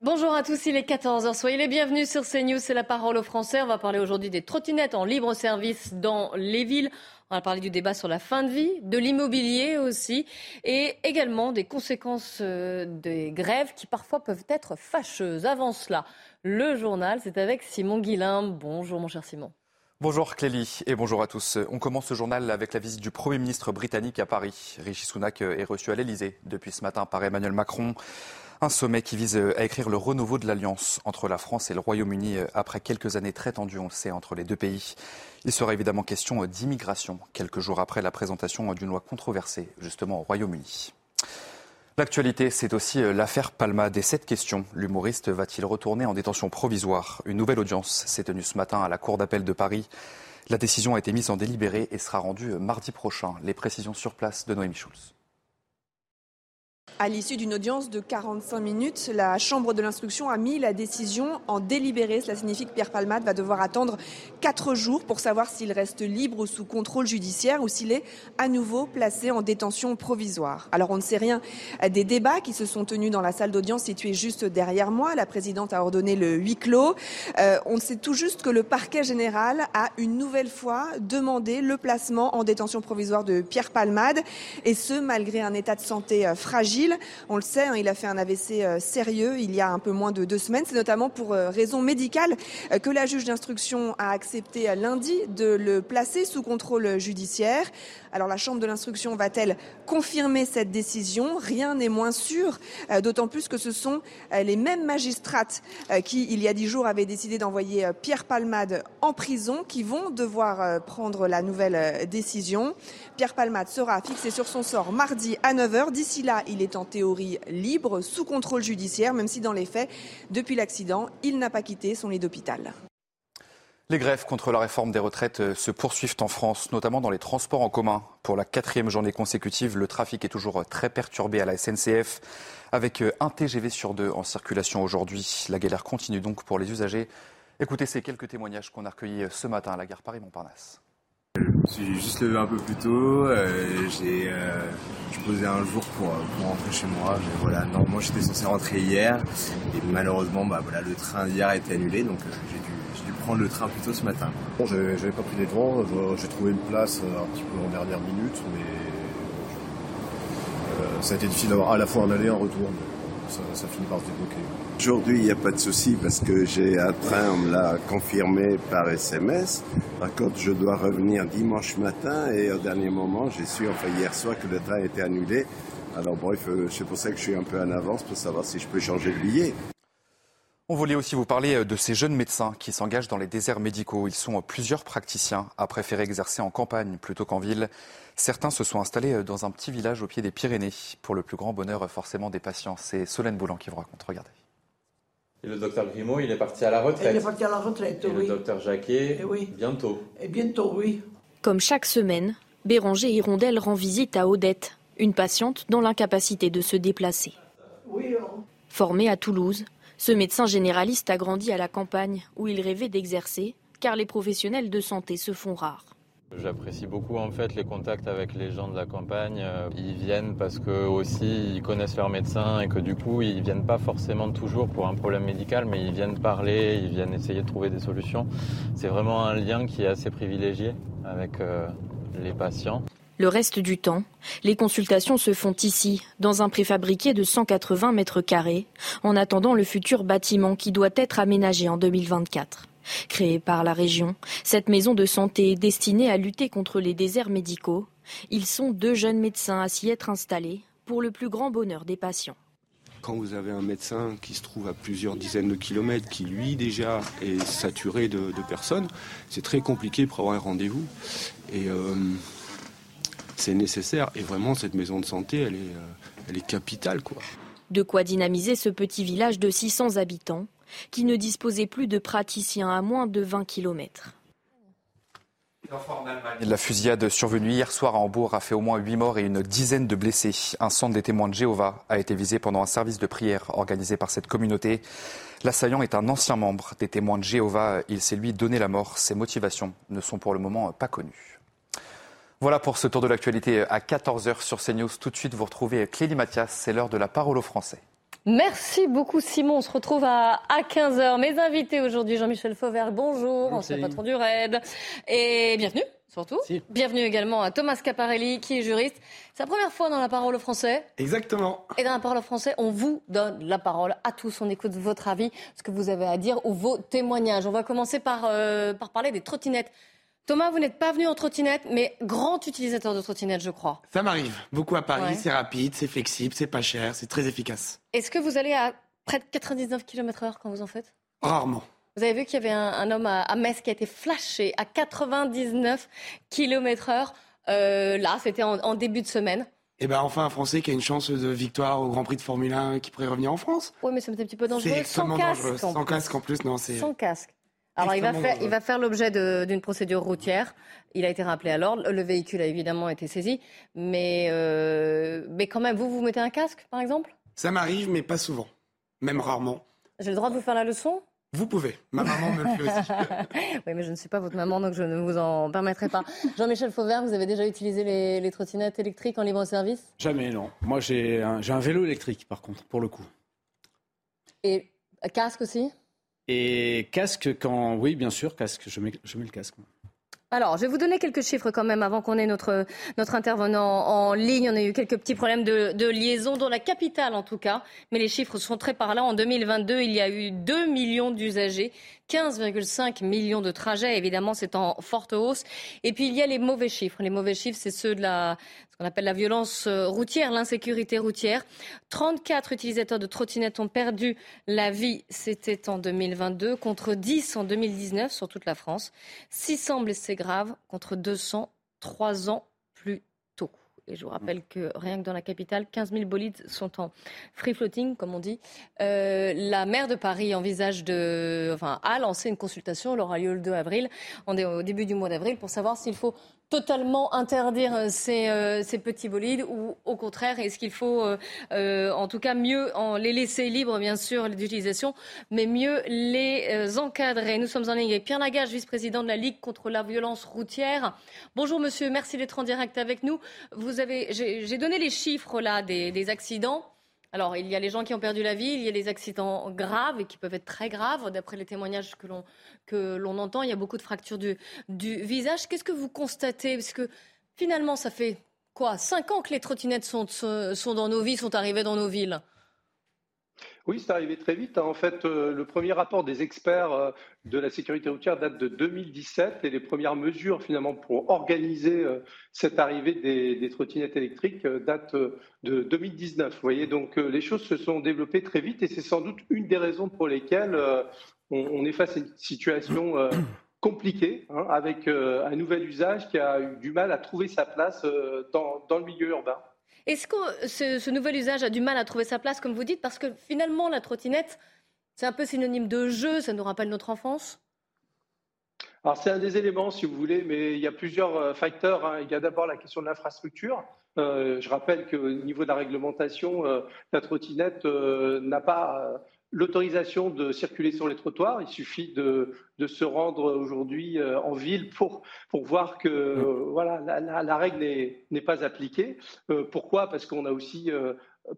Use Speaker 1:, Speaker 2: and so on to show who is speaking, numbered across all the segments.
Speaker 1: Bonjour à tous, il est 14h. Soyez les bienvenus sur CNews, c'est la parole aux Français. On va parler aujourd'hui des trottinettes en libre service dans les villes. On va parler du débat sur la fin de vie, de l'immobilier aussi, et également des conséquences euh, des grèves qui parfois peuvent être fâcheuses. Avant cela, le journal, c'est avec Simon Guillain. Bonjour mon cher Simon.
Speaker 2: Bonjour Clélie et bonjour à tous. On commence ce journal avec la visite du Premier ministre britannique à Paris. Rishi Sunak est reçu à l'Elysée depuis ce matin par Emmanuel Macron. Un sommet qui vise à écrire le renouveau de l'alliance entre la France et le Royaume-Uni après quelques années très tendues, on le sait, entre les deux pays. Il sera évidemment question d'immigration, quelques jours après la présentation d'une loi controversée, justement au Royaume-Uni. L'actualité, c'est aussi l'affaire Palma. Des sept questions, l'humoriste va-t-il retourner en détention provisoire? Une nouvelle audience s'est tenue ce matin à la Cour d'appel de Paris. La décision a été mise en délibéré et sera rendue mardi prochain. Les précisions sur place de Noémie Schulz.
Speaker 3: À l'issue d'une audience de 45 minutes, la Chambre de l'instruction a mis la décision en délibéré. Cela signifie que Pierre Palmade va devoir attendre 4 jours pour savoir s'il reste libre ou sous contrôle judiciaire ou s'il est à nouveau placé en détention provisoire. Alors on ne sait rien des débats qui se sont tenus dans la salle d'audience située juste derrière moi. La présidente a ordonné le huis clos. Euh, on sait tout juste que le parquet général a une nouvelle fois demandé le placement en détention provisoire de Pierre Palmade et ce malgré un état de santé euh, On le sait, hein, il a fait un AVC euh, sérieux il y a un peu moins de deux semaines. C'est notamment pour euh, raison médicale euh, que la juge d'instruction a accepté lundi de le placer sous contrôle judiciaire. Alors la Chambre de l'instruction va-t-elle confirmer cette décision? Rien n'est moins sûr, d'autant plus que ce sont les mêmes magistrates qui, il y a dix jours, avaient décidé d'envoyer Pierre Palmade en prison qui vont devoir prendre la nouvelle décision. Pierre Palmade sera fixé sur son sort mardi à 9h. D'ici là, il est en théorie libre, sous contrôle judiciaire, même si dans les faits, depuis l'accident, il n'a pas quitté son lit d'hôpital.
Speaker 2: Les grèves contre la réforme des retraites se poursuivent en France, notamment dans les transports en commun. Pour la quatrième journée consécutive, le trafic est toujours très perturbé à la SNCF, avec un TGV sur deux en circulation aujourd'hui. La galère continue donc pour les usagers. Écoutez ces quelques témoignages qu'on a recueillis ce matin à la gare Paris-Montparnasse.
Speaker 4: Je me suis juste levé un peu plus tôt. Euh, j'ai euh, je posais un jour pour, pour rentrer chez moi. Mais voilà, normalement j'étais censé rentrer hier et malheureusement bah voilà le train d'hier a été annulé donc euh, j'ai dû, prendre le train plus tôt ce matin.
Speaker 5: Bon, j'avais, pas pris les devants. J'ai trouvé une place un petit peu en dernière minute, mais euh, ça a été difficile d'avoir à la fois un aller et un retour. Mais ça, ça finit par se débloquer.
Speaker 6: Aujourd'hui, il n'y a pas de souci parce que j'ai un train, on me l'a confirmé par SMS. Par contre, je dois revenir dimanche matin et au dernier moment, j'ai su, enfin hier soir, que le train était annulé. Alors bref, euh, c'est pour ça que je suis un peu en avance pour savoir si je peux changer de billet.
Speaker 2: On voulait aussi vous parler de ces jeunes médecins qui s'engagent dans les déserts médicaux. Ils sont plusieurs praticiens à préférer exercer en campagne plutôt qu'en ville. Certains se sont installés dans un petit village au pied des Pyrénées, pour le plus grand bonheur forcément des patients. C'est Solène Boulan qui vous raconte. Regardez.
Speaker 7: Et le docteur Grimaud, il est parti à la retraite.
Speaker 8: Il est parti à la retraite,
Speaker 7: Et
Speaker 8: oui.
Speaker 7: le docteur Jacquet,
Speaker 8: Eh oui.
Speaker 7: bientôt.
Speaker 8: Et bientôt, oui.
Speaker 9: Comme chaque semaine, Béranger Hirondelle rend visite à Odette, une patiente dans l'incapacité de se déplacer.
Speaker 8: Oui, alors.
Speaker 9: Formé à Toulouse, ce médecin généraliste a grandi à la campagne où il rêvait d'exercer, car les professionnels de santé se font rares.
Speaker 7: J'apprécie beaucoup en fait les contacts avec les gens de la campagne. Euh, Ils viennent parce que aussi ils connaissent leur médecin et que du coup ils viennent pas forcément toujours pour un problème médical, mais ils viennent parler, ils viennent essayer de trouver des solutions. C'est vraiment un lien qui est assez privilégié avec euh, les patients.
Speaker 9: Le reste du temps, les consultations se font ici, dans un préfabriqué de 180 mètres carrés, en attendant le futur bâtiment qui doit être aménagé en 2024. Créée par la région, cette maison de santé est destinée à lutter contre les déserts médicaux. Ils sont deux jeunes médecins à s'y être installés, pour le plus grand bonheur des patients.
Speaker 10: Quand vous avez un médecin qui se trouve à plusieurs dizaines de kilomètres, qui lui déjà est saturé de, de personnes, c'est très compliqué pour avoir un rendez-vous. Et euh, c'est nécessaire. Et vraiment, cette maison de santé, elle est, elle est capitale. Quoi.
Speaker 9: De quoi dynamiser ce petit village de 600 habitants qui ne disposait plus de praticiens à moins de 20 km.
Speaker 2: La fusillade survenue hier soir à Hambourg a fait au moins 8 morts et une dizaine de blessés. Un centre des témoins de Jéhovah a été visé pendant un service de prière organisé par cette communauté. L'assaillant est un ancien membre des témoins de Jéhovah. Il s'est lui donné la mort. Ses motivations ne sont pour le moment pas connues. Voilà pour ce tour de l'actualité à 14h sur CNews. Tout de suite, vous retrouvez Clélie Mathias. C'est l'heure de la parole aux Français.
Speaker 1: Merci beaucoup Simon. On se retrouve à, 15h. Mes invités aujourd'hui, Jean-Michel Fauvert, bonjour, ancien patron du RAID. Et bienvenue surtout. Bienvenue également à Thomas Caparelli qui est juriste. C'est la première fois dans la parole aux Français.
Speaker 11: Exactement.
Speaker 1: Et dans la parole aux Français, on vous donne la parole à tous. On écoute votre avis, ce que vous avez à dire ou vos témoignages. On va commencer par, euh, par parler des trottinettes. Thomas, vous n'êtes pas venu en trottinette, mais grand utilisateur de trottinette, je crois.
Speaker 11: Ça m'arrive. Beaucoup à Paris. C'est rapide, c'est flexible, c'est pas cher, c'est très efficace.
Speaker 1: Est-ce que vous allez à près de 99 km/h quand vous en faites?
Speaker 11: Rarement.
Speaker 1: Vous avez vu qu'il y avait un, homme à, Metz qui a été flashé à 99 km/h. Euh, là, c'était en, début de semaine.
Speaker 11: Et eh ben enfin un Français qui a une chance de victoire au Grand Prix de Formule 1 qui pourrait revenir en France.
Speaker 1: Oui, mais c'est un petit peu dangereux.
Speaker 11: C'est extrêmement dangereux. Sans casque en plus, non, c'est.
Speaker 1: Sans casque. Alors, il va, faire, il va faire l'objet d'une procédure routière. Il a été rappelé à l'ordre. Le véhicule a évidemment été saisi. Mais, euh, mais quand même, vous, vous mettez un casque, par exemple?
Speaker 11: Ça m'arrive, mais pas souvent. Même rarement.
Speaker 1: J'ai le droit de vous faire la leçon?
Speaker 11: Vous pouvez. Ma maman me le fait aussi.
Speaker 1: oui, mais je ne suis pas votre maman, donc je ne vous en permettrai pas. Jean-Michel Fauvert, vous avez déjà utilisé les, les trottinettes électriques en libre service?
Speaker 12: Jamais, non. Moi, j'ai un, un vélo électrique, par contre, pour le coup.
Speaker 1: Et casque aussi?
Speaker 12: Et casque, quand. Oui, bien sûr, casque. Je mets, le casque.
Speaker 1: Alors, je vais vous donner quelques chiffres quand même avant qu'on ait notre, intervenant en ligne. On a eu quelques petits problèmes de, de, liaison, dans la capitale en tout cas. Mais les chiffres sont très parlants. En 2022, il y a eu 2 millions d'usagers 15,5 millions de trajets. Évidemment, c'est en forte hausse. Et puis, il y a les mauvais chiffres. Les mauvais chiffres, c'est ceux de la, ce qu'on appelle la violence euh, routière, l'insécurité routière. 34 utilisateurs de trottinettes ont perdu la vie. C'était en 2022 contre 10 en 2019 sur toute la France. 600 blessés graves contre 200 trois ans et je vous rappelle que rien que dans la capitale, 15 000 bolides sont en free floating, comme on dit. Euh, la maire de Paris envisage de, enfin, a lancé une consultation. Elle aura lieu le 2 avril. On est au début du mois d'avril pour savoir s'il faut totalement interdire euh, ces, euh, ces, petits bolides ou au contraire, est-ce qu'il faut euh, en tout cas mieux en les laisser libres, bien sûr, d'utilisation, mais mieux les encadrer? Nous sommes en ligne avec Pierre Lagage, vice-président de la Ligue contre la violence routière. Bonjour monsieur, merci d'être en direct avec nous. Vous avez, j'ai donné les chiffres là des, des accidents. Alors, il y a les gens qui ont perdu la vie, il y a les accidents graves et qui peuvent être très graves, d'après les témoignages que l'on, entend. Il y a beaucoup de fractures du, du visage. Qu'est-ce que vous constatez? Parce que finalement, ça fait quoi? Cinq ans que les trottinettes sont, sont dans nos vies, sont arrivées dans nos villes
Speaker 13: oui, c'est arrivé très vite. Hein. En fait, euh, le premier rapport des experts euh, de la sécurité routière date de 2017 et les premières mesures finalement pour organiser euh, cette arrivée des, trottinettes électriques datent de 2019. Vous voyez, donc les choses se sont développées très vite et c'est sans doute une des raisons pour lesquelles on, est face à une situation compliquée hein, avec un nouvel usage qui a eu du mal à trouver sa place dans le milieu urbain.
Speaker 1: Est-ce que ce, nouvel usage a du mal à trouver sa place, comme vous dites, parce que finalement, la trottinette, c'est un peu synonyme de jeu, ça nous rappelle notre enfance
Speaker 13: alors c'est un des éléments, si vous voulez, mais il y a plusieurs euh, facteurs. Hein. Il y a d'abord la question de l'infrastructure. Euh, je rappelle qu'au niveau de la réglementation, euh, la trottinette n'a pas l'autorisation de circuler sur les trottoirs. Il suffit de, se rendre aujourd'hui euh, en ville pour, pour voir que euh, voilà, la, règle n'est pas appliquée. Euh, pourquoi? Parce qu'on a aussi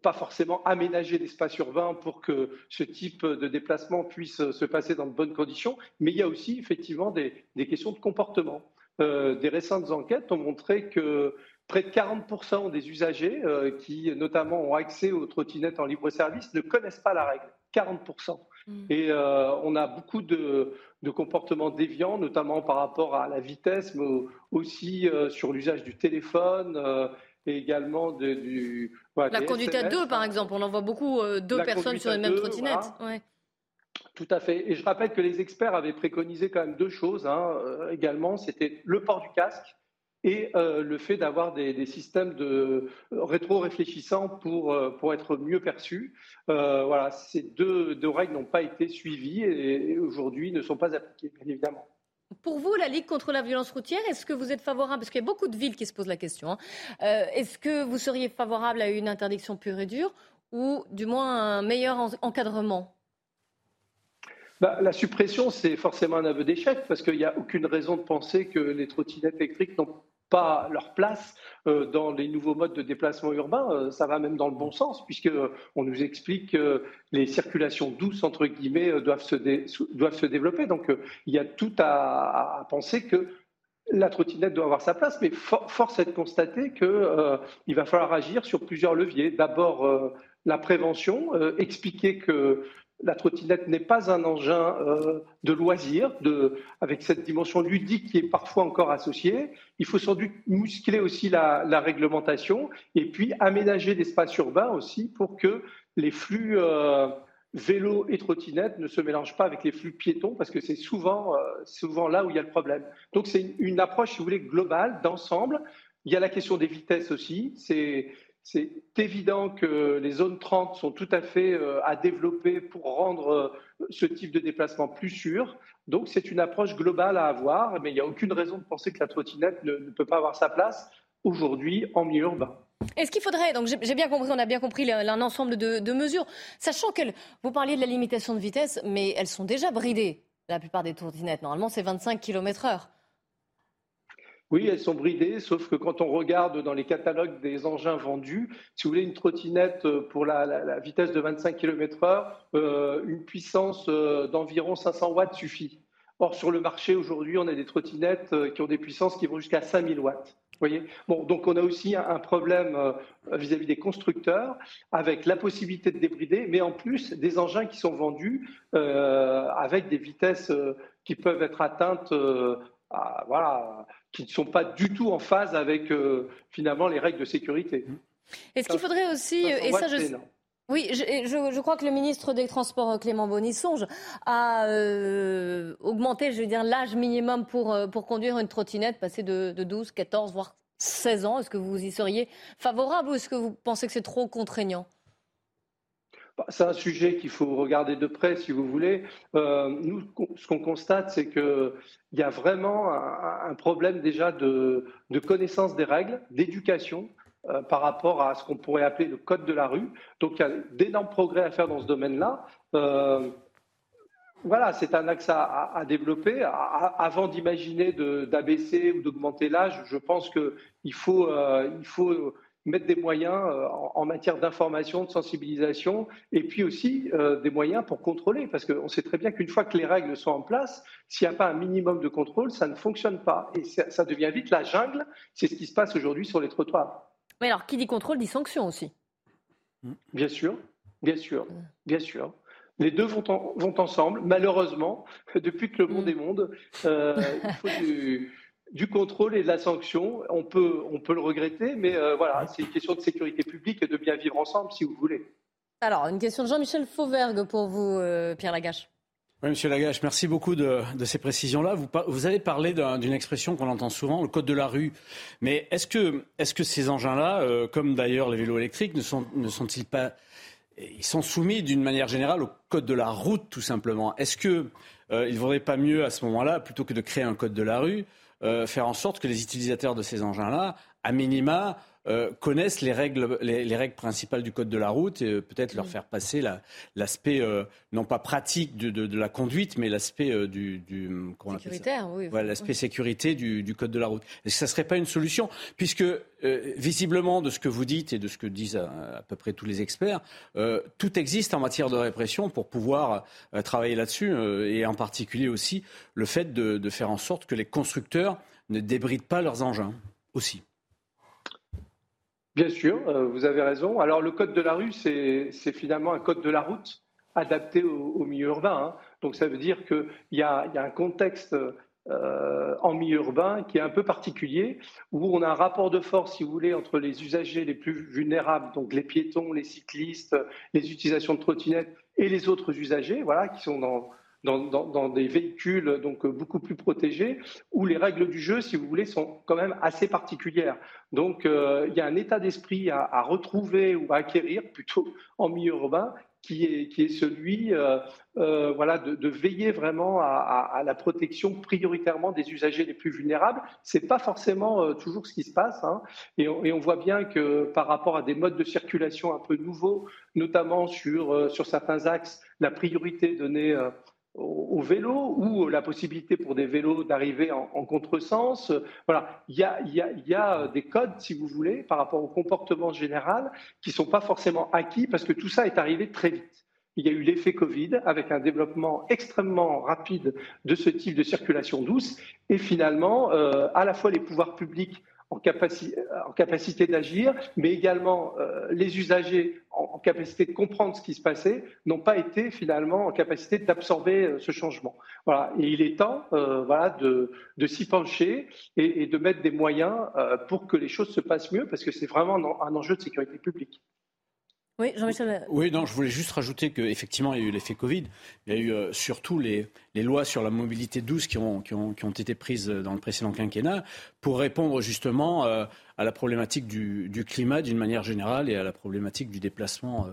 Speaker 13: pas forcément aménagé l'espace urbain pour que ce type de déplacement puisse se passer dans de bonnes conditions. Mais il y a aussi effectivement des, des questions de comportement. des récentes enquêtes ont montré que près de 40% des usagers qui notamment ont accès aux trottinettes en libre service ne connaissent pas la règle. 40%. Mm. Et euh, on a beaucoup de, comportements déviants, notamment par rapport à la vitesse, mais aussi euh, sur l'usage du téléphone. Euh, et également de, du.
Speaker 1: la conduite à deux, par exemple. On en voit beaucoup, deux personnes sur une même trottinette.
Speaker 13: Tout à fait. Et je rappelle que les experts avaient préconisé quand même deux choses hein, également. C'était le port du casque et euh, le fait d'avoir des, systèmes de rétro-réfléchissants pour, pour être mieux perçus. voilà, ces deux, deux règles n'ont pas été suivies et, aujourd'hui ne sont pas appliquées, bien évidemment.
Speaker 1: Pour vous, la Ligue contre la violence routière, est-ce que vous êtes favorable, parce qu'il y a beaucoup de villes qui se posent la question, hein, est-ce que vous seriez favorable à une interdiction pure et dure ou du moins un meilleur encadrement?
Speaker 13: Bah, la suppression, c'est forcément un aveu d'échec parce qu'il n'y a aucune raison de penser que les trottinettes électriques n'ont pas leur place euh, dans les nouveaux modes de déplacement urbain. Euh, ça va même dans le bon sens, puisqu'on nous explique que les circulations douces, entre guillemets, doivent se, doivent se développer. Donc il y a tout à, penser que la trottinette doit avoir sa place, mais force est de constater qu'il euh, va falloir agir sur plusieurs leviers. D'abord, la prévention, expliquer que la trottinette n'est pas un engin euh, de loisir, de, avec cette dimension ludique qui est parfois encore associée. Il faut sans doute muscler aussi la, réglementation et puis aménager l'espace urbain aussi pour que les flux euh, vélos et trottinettes ne se mélangent pas avec les flux piétons parce que c'est souvent, euh, souvent là où il y a le problème. Donc c'est une approche, si vous voulez, globale, d'ensemble. Il y a la question des vitesses aussi. C'est c'est évident que les zones 30 sont tout à fait euh, à développer pour rendre euh, ce type de déplacement plus sûr. Donc c'est une approche globale à avoir, mais il n'y a aucune raison de penser que la trottinette ne, peut pas avoir sa place aujourd'hui en milieu urbain.
Speaker 1: Est-ce qu'il faudrait, donc j'ai bien compris, on a bien compris un ensemble de, de mesures, sachant que vous parliez de la limitation de vitesse, mais elles sont déjà bridées, la plupart des trottinettes. Normalement, c'est 25 km/h.
Speaker 13: Oui, elles sont bridées, sauf que quand on regarde dans les catalogues des engins vendus, si vous voulez une trottinette euh, pour la, vitesse de 25 km/h, euh, une puissance euh, d'environ 500 watts suffit. Or, sur le marché aujourd'hui, on a des trottinettes qui ont des puissances qui vont jusqu'à 5000 watts. Voyez? Bon, donc on a aussi un, problème vis-à-vis des constructeurs avec la possibilité de débrider, mais en plus des engins qui sont vendus avec des vitesses qui peuvent être atteintes à, voilà, qui ne sont pas du tout en phase avec euh, finalement les règles de sécurité.
Speaker 1: Est-ce qu'il faudrait aussi, et ça je, oui, je, je, crois que le ministre des Transports, Clément Bonny, songe à euh, augmenter, je veux dire, l'âge minimum pour, euh, pour conduire une trottinette, passer de, de 12, 14, voire 16 ans. Est-ce que vous y seriez favorable ou est-ce que vous pensez que c'est trop contraignant?
Speaker 13: C'est un sujet qu'il faut regarder de près, si vous voulez. Euh, nous, ce qu'on constate, c'est qu'il y a vraiment un, problème déjà de, connaissance des règles, d'éducation euh, par rapport à ce qu'on pourrait appeler le code de la rue. Donc, il y a d'énormes progrès à faire dans ce domaine-là. Euh, voilà, c'est un axe à, développer. avant d'imaginer d'abaisser ou d'augmenter l'âge, je pense qu'il faut, il faut mettre des moyens euh, en, matière d'information, de sensibilisation, et puis aussi euh, des moyens pour contrôler, parce qu'on sait très bien qu'une fois que les règles sont en place, s'il n'y a pas un minimum de contrôle, ça ne fonctionne pas. Et ça, devient vite la jungle, c'est ce qui se passe aujourd'hui sur les trottoirs.
Speaker 1: Mais alors, qui dit contrôle dit sanction aussi.
Speaker 13: Bien sûr, bien sûr, bien sûr. Les deux vont, vont ensemble. Malheureusement, depuis que le monde mm. est monde, euh, il faut du, du contrôle et de la sanction. On peut, on peut le regretter, mais euh, voilà, c'est une question de sécurité publique et de bien vivre ensemble, si vous voulez.
Speaker 1: Alors, une question de Jean-Michel Fauvergue pour vous, euh, Pierre Lagache.
Speaker 12: Oui, Monsieur Lagache, merci beaucoup de, ces précisions-là. Vous, vous, avez parlé d'une expression qu'on entend souvent, le code de la rue. Mais est-ce que, est que, ces engins-là, euh, comme d'ailleurs les vélos électriques, ne, sont, ne sont-ils pas... Ils sont soumis d'une manière générale au code de la route, tout simplement? Est-ce qu'il ne vaudrait pas mieux, à ce moment-là, plutôt que de créer un code de la rue, euh, faire en sorte que les utilisateurs de ces engins-là, à minima, euh, connaissent les règles, les, règles principales du code de la route et euh, peut-être leur mm. faire passer l'aspect non pas pratique de, la conduite, mais l'aspect du, du
Speaker 1: sécuritaire, oui.
Speaker 12: l'aspect sécurité du, code de la route. Est-ce que ça serait pas une solution, puisque visiblement de ce que vous dites et de ce que disent à, peu près tous les experts, tout existe en matière de répression pour pouvoir travailler là-dessus et en particulier aussi le fait de, de faire en sorte que les constructeurs ne débrident pas leurs engins aussi.
Speaker 13: Bien sûr, euh, vous avez raison. Alors le code de la rue, c'est finalement un code de la route adapté au, milieu urbain. Hein. Donc ça veut dire qu'il y, a un contexte euh, en milieu urbain qui est un peu particulier, où on a un rapport de force, si vous voulez, entre les usagers les plus vulnérables, donc les piétons, les cyclistes, les utilisations de trottinettes et les autres usagers, voilà, qui sont dans, dans, des véhicules donc beaucoup plus protégés, où les règles du jeu, si vous voulez, sont quand même assez particulières. Donc il y a un état d'esprit à, retrouver ou à acquérir plutôt en milieu urbain qui est, qui est celui euh, euh, voilà, de, veiller vraiment à, la protection prioritairement des usagers les plus vulnérables. Ce n'est pas forcément euh, toujours ce qui se passe. Hein. Et, on, et, on, voit bien que par rapport à des modes de circulation un peu nouveaux, notamment sur, euh, sur certains axes, la priorité donnée au, vélo ou la possibilité pour des vélos d'arriver en, en, contresens. Voilà, il y a, y, a, y a, des codes, si vous voulez, par rapport au comportement général qui ne sont pas forcément acquis parce que tout ça est arrivé très vite. Il y a eu l'effet Covid avec un développement extrêmement rapide de ce type de circulation douce et finalement, euh, à la fois les pouvoirs publics en, capacité, en capacité d'agir, mais également euh, les usagers en, capacité de comprendre ce qui se passait, n'ont pas été finalement en capacité d'absorber euh, ce changement. Voilà. Et il est temps euh, voilà, de, de s'y pencher et, de mettre des moyens euh, pour que les choses se passent mieux, parce que c'est vraiment un enjeu de sécurité publique.
Speaker 1: Oui, Jean-Michel.
Speaker 12: Oui, non, je voulais juste rajouter qu'effectivement, il y a eu l'effet Covid. Il y a eu euh, surtout les, les, lois sur la mobilité douce qui ont, qui, ont, qui ont, été prises dans le précédent quinquennat pour répondre justement euh, à la problématique du, du climat d'une manière générale et à la problématique du déplacement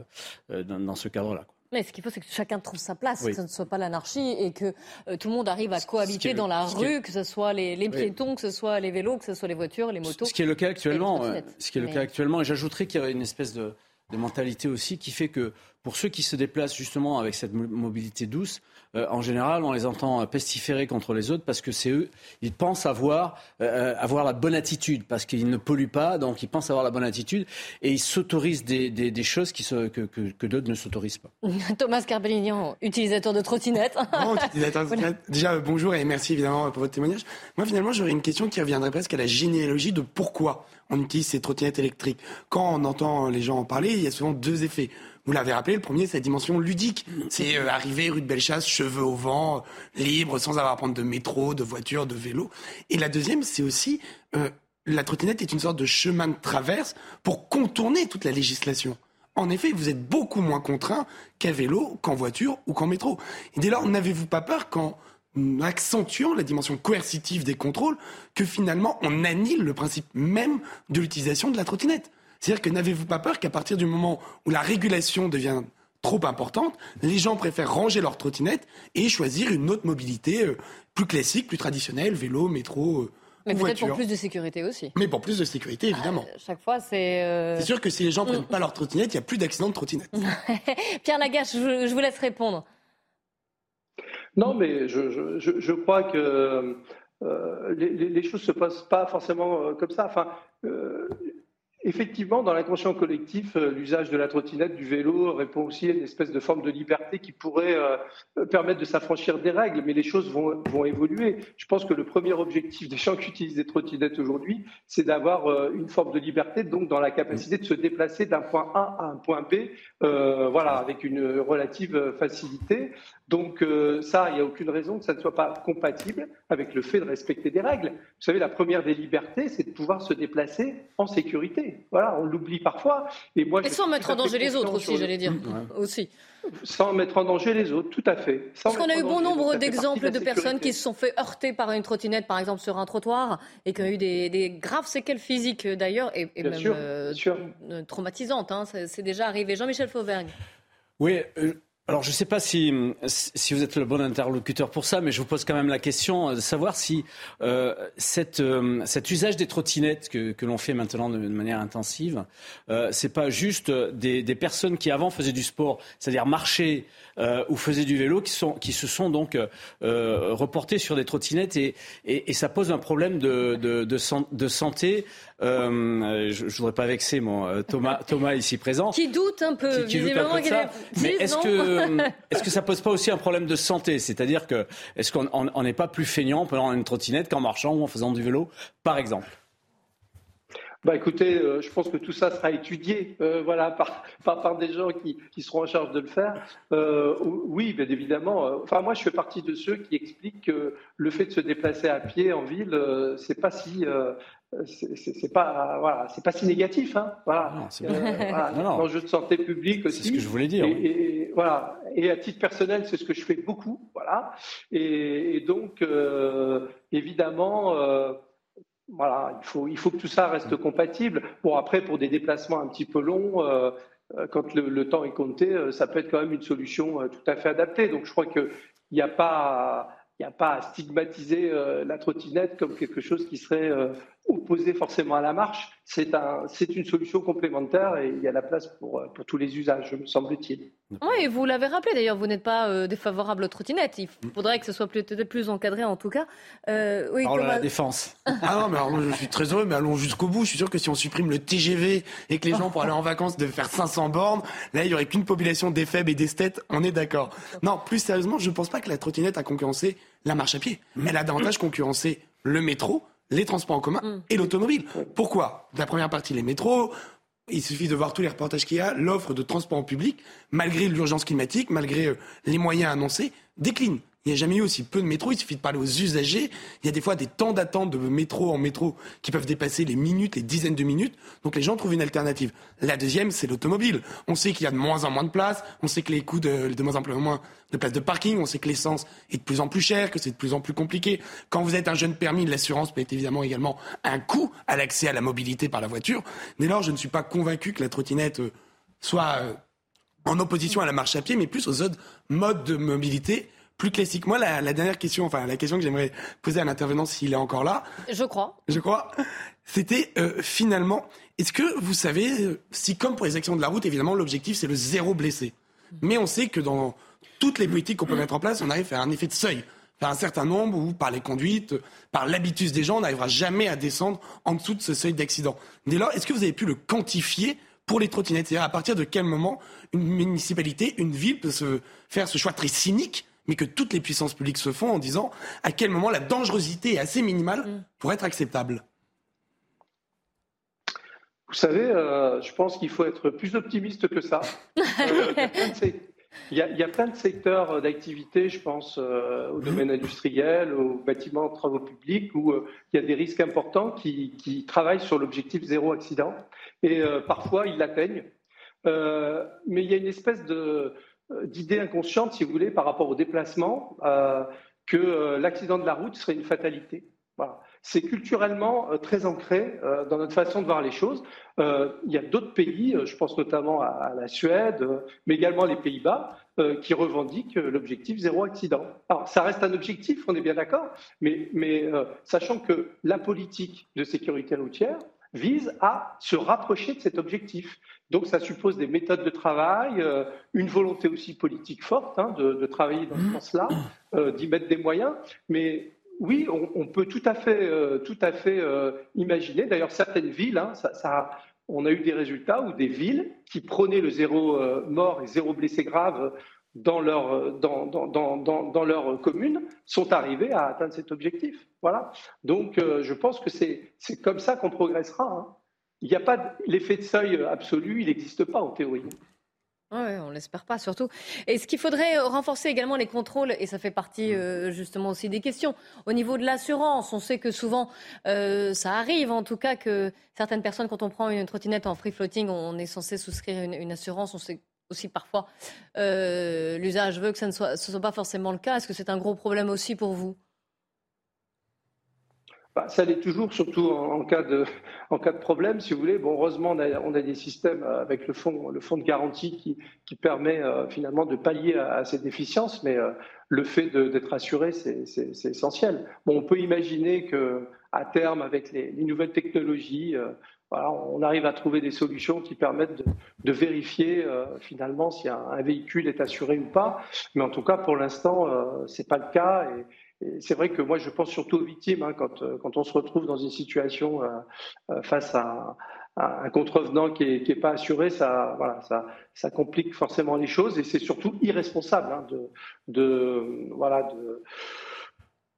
Speaker 12: euh, dans, dans, ce cadre-là.
Speaker 1: Mais ce qu'il faut, c'est que chacun trouve sa place, oui. que ce ne soit pas l'anarchie et que euh, tout le monde arrive à cohabiter dans la rue, que ce soit les, les piétons, oui. que ce soit les vélos, que ce soit les voitures, les motos.
Speaker 12: Ce qui est le cas actuellement. Ce qui est le Mais... cas actuellement. Et j'ajouterais qu'il y a une espèce de de mentalité aussi qui fait que pour ceux qui se déplacent justement avec cette mobilité douce, euh, en général, on les entend pestiférer contre les autres parce que c'est eux, ils pensent avoir, euh, avoir la bonne attitude parce qu'ils ne polluent pas, donc ils pensent avoir la bonne attitude et ils s'autorisent des, des, des, choses qui se, que, que, que d'autres ne s'autorisent pas.
Speaker 1: Thomas Carpelignan, utilisateur de trottinette.
Speaker 11: Bon, utilisateur de trottinette. Déjà, euh, bonjour et merci évidemment pour votre témoignage. Moi, finalement, j'aurais une question qui reviendrait presque à la généalogie de pourquoi on utilise ces trottinettes électriques. Quand on entend les gens en parler, il y a souvent deux effets. Vous l'avez rappelé, le premier, c'est la dimension ludique. C'est euh, arriver rue de Bellechasse, cheveux au vent, libre, sans avoir à prendre de métro, de voiture, de vélo. Et la deuxième, c'est aussi euh, la trottinette est une sorte de chemin de traverse pour contourner toute la législation. En effet, vous êtes beaucoup moins contraint qu'à vélo, qu'en voiture ou qu'en métro. Et dès lors, n'avez-vous pas peur quand accentuant la dimension coercitive des contrôles que finalement on annule le principe même de l'utilisation de la trottinette? C'est-à-dire que n'avez-vous pas peur qu'à partir du moment où la régulation devient trop importante, les gens préfèrent ranger leur trottinette et choisir une autre mobilité euh, plus classique, plus traditionnelle, vélo, métro. Euh,
Speaker 1: mais peut-être pour plus de sécurité aussi.
Speaker 11: Mais pour plus de sécurité, évidemment.
Speaker 1: Ah, chaque fois, c'est. Euh...
Speaker 11: C'est sûr que si les gens ne prennent pas leur trottinette, il n'y a plus d'accidents de trottinette.
Speaker 1: Pierre Lagache, je, vous laisse répondre.
Speaker 13: Non, mais je, je, je crois que euh, les, les, choses ne se passent pas forcément comme ça. Enfin, euh, effectivement, dans l'inconscient collectif, euh, l'usage de la trottinette, du vélo répond aussi à une espèce de forme de liberté qui pourrait euh, permettre de s'affranchir des règles, mais les choses vont, évoluer. Je pense que le premier objectif des gens qui utilisent des trottinettes aujourd'hui, c'est d'avoir euh, une forme de liberté, donc dans la capacité de se déplacer d'un point A à un point B, voilà, avec une relative facilité. Donc euh, ça, il n'y a aucune raison que ça ne soit pas compatible avec le fait de respecter des règles. Vous savez, la première des libertés, c'est de pouvoir se déplacer en sécurité. Voilà, on l'oublie parfois.
Speaker 1: Et, moi, et sans mettre en danger les autres aussi, j'allais dire. Ouais. Aussi.
Speaker 13: Sans mettre en danger les autres, tout à fait. Sans
Speaker 1: Parce qu'on a eu bon nombre d'exemples de, de personnes qui se sont fait heurter par une trottinette, par exemple, sur un trottoir, et qui ont eu des, des graves séquelles physiques d'ailleurs, et, et, même
Speaker 13: sûr,
Speaker 1: euh,
Speaker 13: sûr.
Speaker 1: traumatisantes. Hein. C'est déjà arrivé. Jean-Michel Fauvergue.
Speaker 12: Oui, euh, alors, je ne sais pas si, vous êtes le bon interlocuteur pour ça, mais je vous pose quand même la question de savoir si euh, euh, cet usage des trottinettes que, que l'on fait maintenant de, manière intensive, euh, c'est pas juste des, des, personnes qui avant faisaient du sport, c'est-à-dire marcher euh, ou faisaient du vélo, qui, sont, qui se sont donc euh, reportées sur des trottinettes et, et, et, ça pose un problème de, de, de, de santé. Euh, je ne voudrais pas vexer mon Thomas, Thomas ici présent.
Speaker 1: Qui doute un peu,
Speaker 12: qui, qui peu. Mais est-ce que est-ce que ça pose pas aussi un problème de santé? C'est-à-dire que est-ce qu'on n'est pas plus feignant en prenant une trottinette qu'en marchant ou en faisant du vélo, par exemple?
Speaker 13: Bah écoutez, euh, je pense que tout ça sera étudié, euh, voilà, par, par, par, des gens qui, qui, seront en charge de le faire. Euh, oui, bien évidemment. Enfin, moi, je fais partie de ceux qui expliquent que le fait de se déplacer à pied en ville, c'est pas si c'est pas voilà c'est pas si négatif hein voilà,
Speaker 12: non, euh,
Speaker 13: voilà. l'enjeu de santé publique aussi
Speaker 12: c'est ce que je voulais dire
Speaker 13: et, voilà et à titre personnel, c'est ce que je fais beaucoup, voilà. Et, donc, évidemment, voilà, il faut, il faut que tout ça reste compatible. Bon, après, pour des déplacements un petit peu longs, quand le, temps est compté, ça peut être quand même une solution tout à fait adaptée. Donc, je crois qu'il n'y a pas il n'y a pas à stigmatiser euh, la trottinette comme quelque chose qui serait euh, opposé forcément à la marche. C'est un, une solution complémentaire et il y a la place pour, euh, pour tous les usages, me semble-t-il.
Speaker 1: Oui, vous l'avez rappelé d'ailleurs, vous n'êtes pas défavorable aux trottinettes. Il faudrait que ce soit peut-être plus encadré en tout cas.
Speaker 12: oui, Par la défense.
Speaker 11: ah non, mais alors, je suis très heureux, mais allons jusqu'au bout. Je suis sûr que si on supprime le TGV et que les gens pour aller en vacances devaient faire 500 bornes, là il n'y aurait qu'une population des faibles et des d'esthètes, on est d'accord. Non, plus sérieusement, je ne pense pas que la trottinette a concurrencé la marche à pied. Elle a davantage concurrencé le métro, les transports en commun mm. et l'automobile. Pourquoi? La première partie, les métros. Il suffit de voir tous les reportages qu'il y a. L'offre de transport en public, malgré l'urgence climatique, malgré euh, les moyens annoncés, décline. Il n'y a jamais eu aussi peu de métro. Il suffit de parler aux usagers. Il y a des fois des temps d'attente de métro en métro qui peuvent dépasser les minutes, les dizaines de minutes. Donc les gens trouvent une alternative. La deuxième, c'est l'automobile. On sait qu'il y a de moins en moins de places. On sait que les coûts de, de moins en moins de places de parking. On sait que l'essence est de plus en plus chère, que c'est de plus en plus compliqué. Quand vous êtes un jeune permis, l'assurance peut être évidemment également un coût à l'accès à la mobilité par la voiture. Dès lors, je ne suis pas convaincu que la trottinette euh, soit euh, en opposition à la marche à pied, mais plus aux autres modes de mobilité plus classique. Moi, la, dernière question, enfin la question que j'aimerais poser à l'intervenant s'il est encore là.
Speaker 1: Je crois.
Speaker 11: Je crois. C'était euh, finalement, est-ce que vous savez euh, si, comme pour les accidents de la route, évidemment, l'objectif c'est le zéro blessé. Mais on sait que dans toutes les politiques qu'on peut mettre en place, on arrive à un effet de seuil. Par un certain nombre ou par les conduites, par l'habitus des gens, on n'arrivera jamais à descendre en dessous de ce seuil d'accident. Dès lors, est-ce que vous avez pu le quantifier pour les trottinettes? C'est-à-dire à partir de quel moment une municipalité, une ville peut se faire ce choix très cynique mais que toutes les puissances publiques se font en disant à quel moment la dangerosité est assez minimale mm. pour être acceptable.
Speaker 13: Vous savez, euh, je pense qu'il faut être plus optimiste que ça. Euh, il, y a, plein de secteurs d'activité, je pense euh, au domaine industriel, aux bâtiments, travaux publics, où il y a des risques importants qui, qui travaillent sur l'objectif zéro accident. Et parfois, ils l'atteignent. mais il y a une espèce de, euh, d'idée inconsciente, si vous voulez, par rapport au déplacement, euh, que euh, l'accident de la route serait une fatalité. Voilà. C'est culturellement très ancré dans notre façon de voir les choses. il y a d'autres pays, je pense notamment à, la Suède, mais également les Pays-Bas, qui revendiquent l'objectif zéro accident. Alors, ça reste un objectif, on est bien d'accord, mais sachant que la politique de sécurité routière vise à se rapprocher de cet objectif. Donc ça suppose des méthodes de travail, euh, une volonté aussi politique forte hein, de, travailler dans ce mmh. sens-là, euh, d'y mettre des moyens. Mais oui, on, peut tout à fait, euh, tout à fait imaginer. D'ailleurs, certaines villes, hein, ça, on a eu des résultats où des villes qui prônaient le zéro mort et zéro blessé grave dans leur, dans, dans, dans, dans, leur commune sont arrivées à atteindre cet objectif. Voilà. Donc, je pense que c'est comme ça qu'on progressera. Hein il n'y a pas l'effet de seuil absolu, il n'existe pas en théorie.
Speaker 1: Oui, on l'espère pas surtout. Est-ce qu'il faudrait renforcer également les contrôles Et ça fait partie euh, justement aussi des questions. Au niveau de l'assurance, on sait que souvent, euh, ça arrive en tout cas que certaines personnes, quand on prend une trottinette en free floating, on est censé souscrire une, assurance. On sait aussi parfois euh, l'usage veut que ça ne soit, ce soit pas forcément le cas. Est-ce que c'est un gros problème aussi pour vous?
Speaker 13: Bah, ça l'est toujours, surtout en, cas de, en cas de problème, si vous voulez. Bon, heureusement, on a, des systèmes avec le fonds, le fonds de garantie qui, qui permet euh, finalement de pallier à, ces déficiences, mais euh, le fait d'être assuré, c'est essentiel. Bon, on peut imaginer que à terme, avec les, nouvelles technologies, euh, voilà, on arrive à trouver des solutions qui permettent de, de vérifier finalement si un, un, véhicule est assuré ou pas. Mais en tout cas, pour l'instant, c'est pas le cas. Et, c'est vrai que moi, je pense surtout aux victimes hein, quand, euh, quand, on se retrouve dans une situation euh, euh, face à, un contrevenant qui n'est est pas assuré, ça, voilà, ça, ça, complique forcément les choses et c'est surtout irresponsable hein, de, de, voilà, de,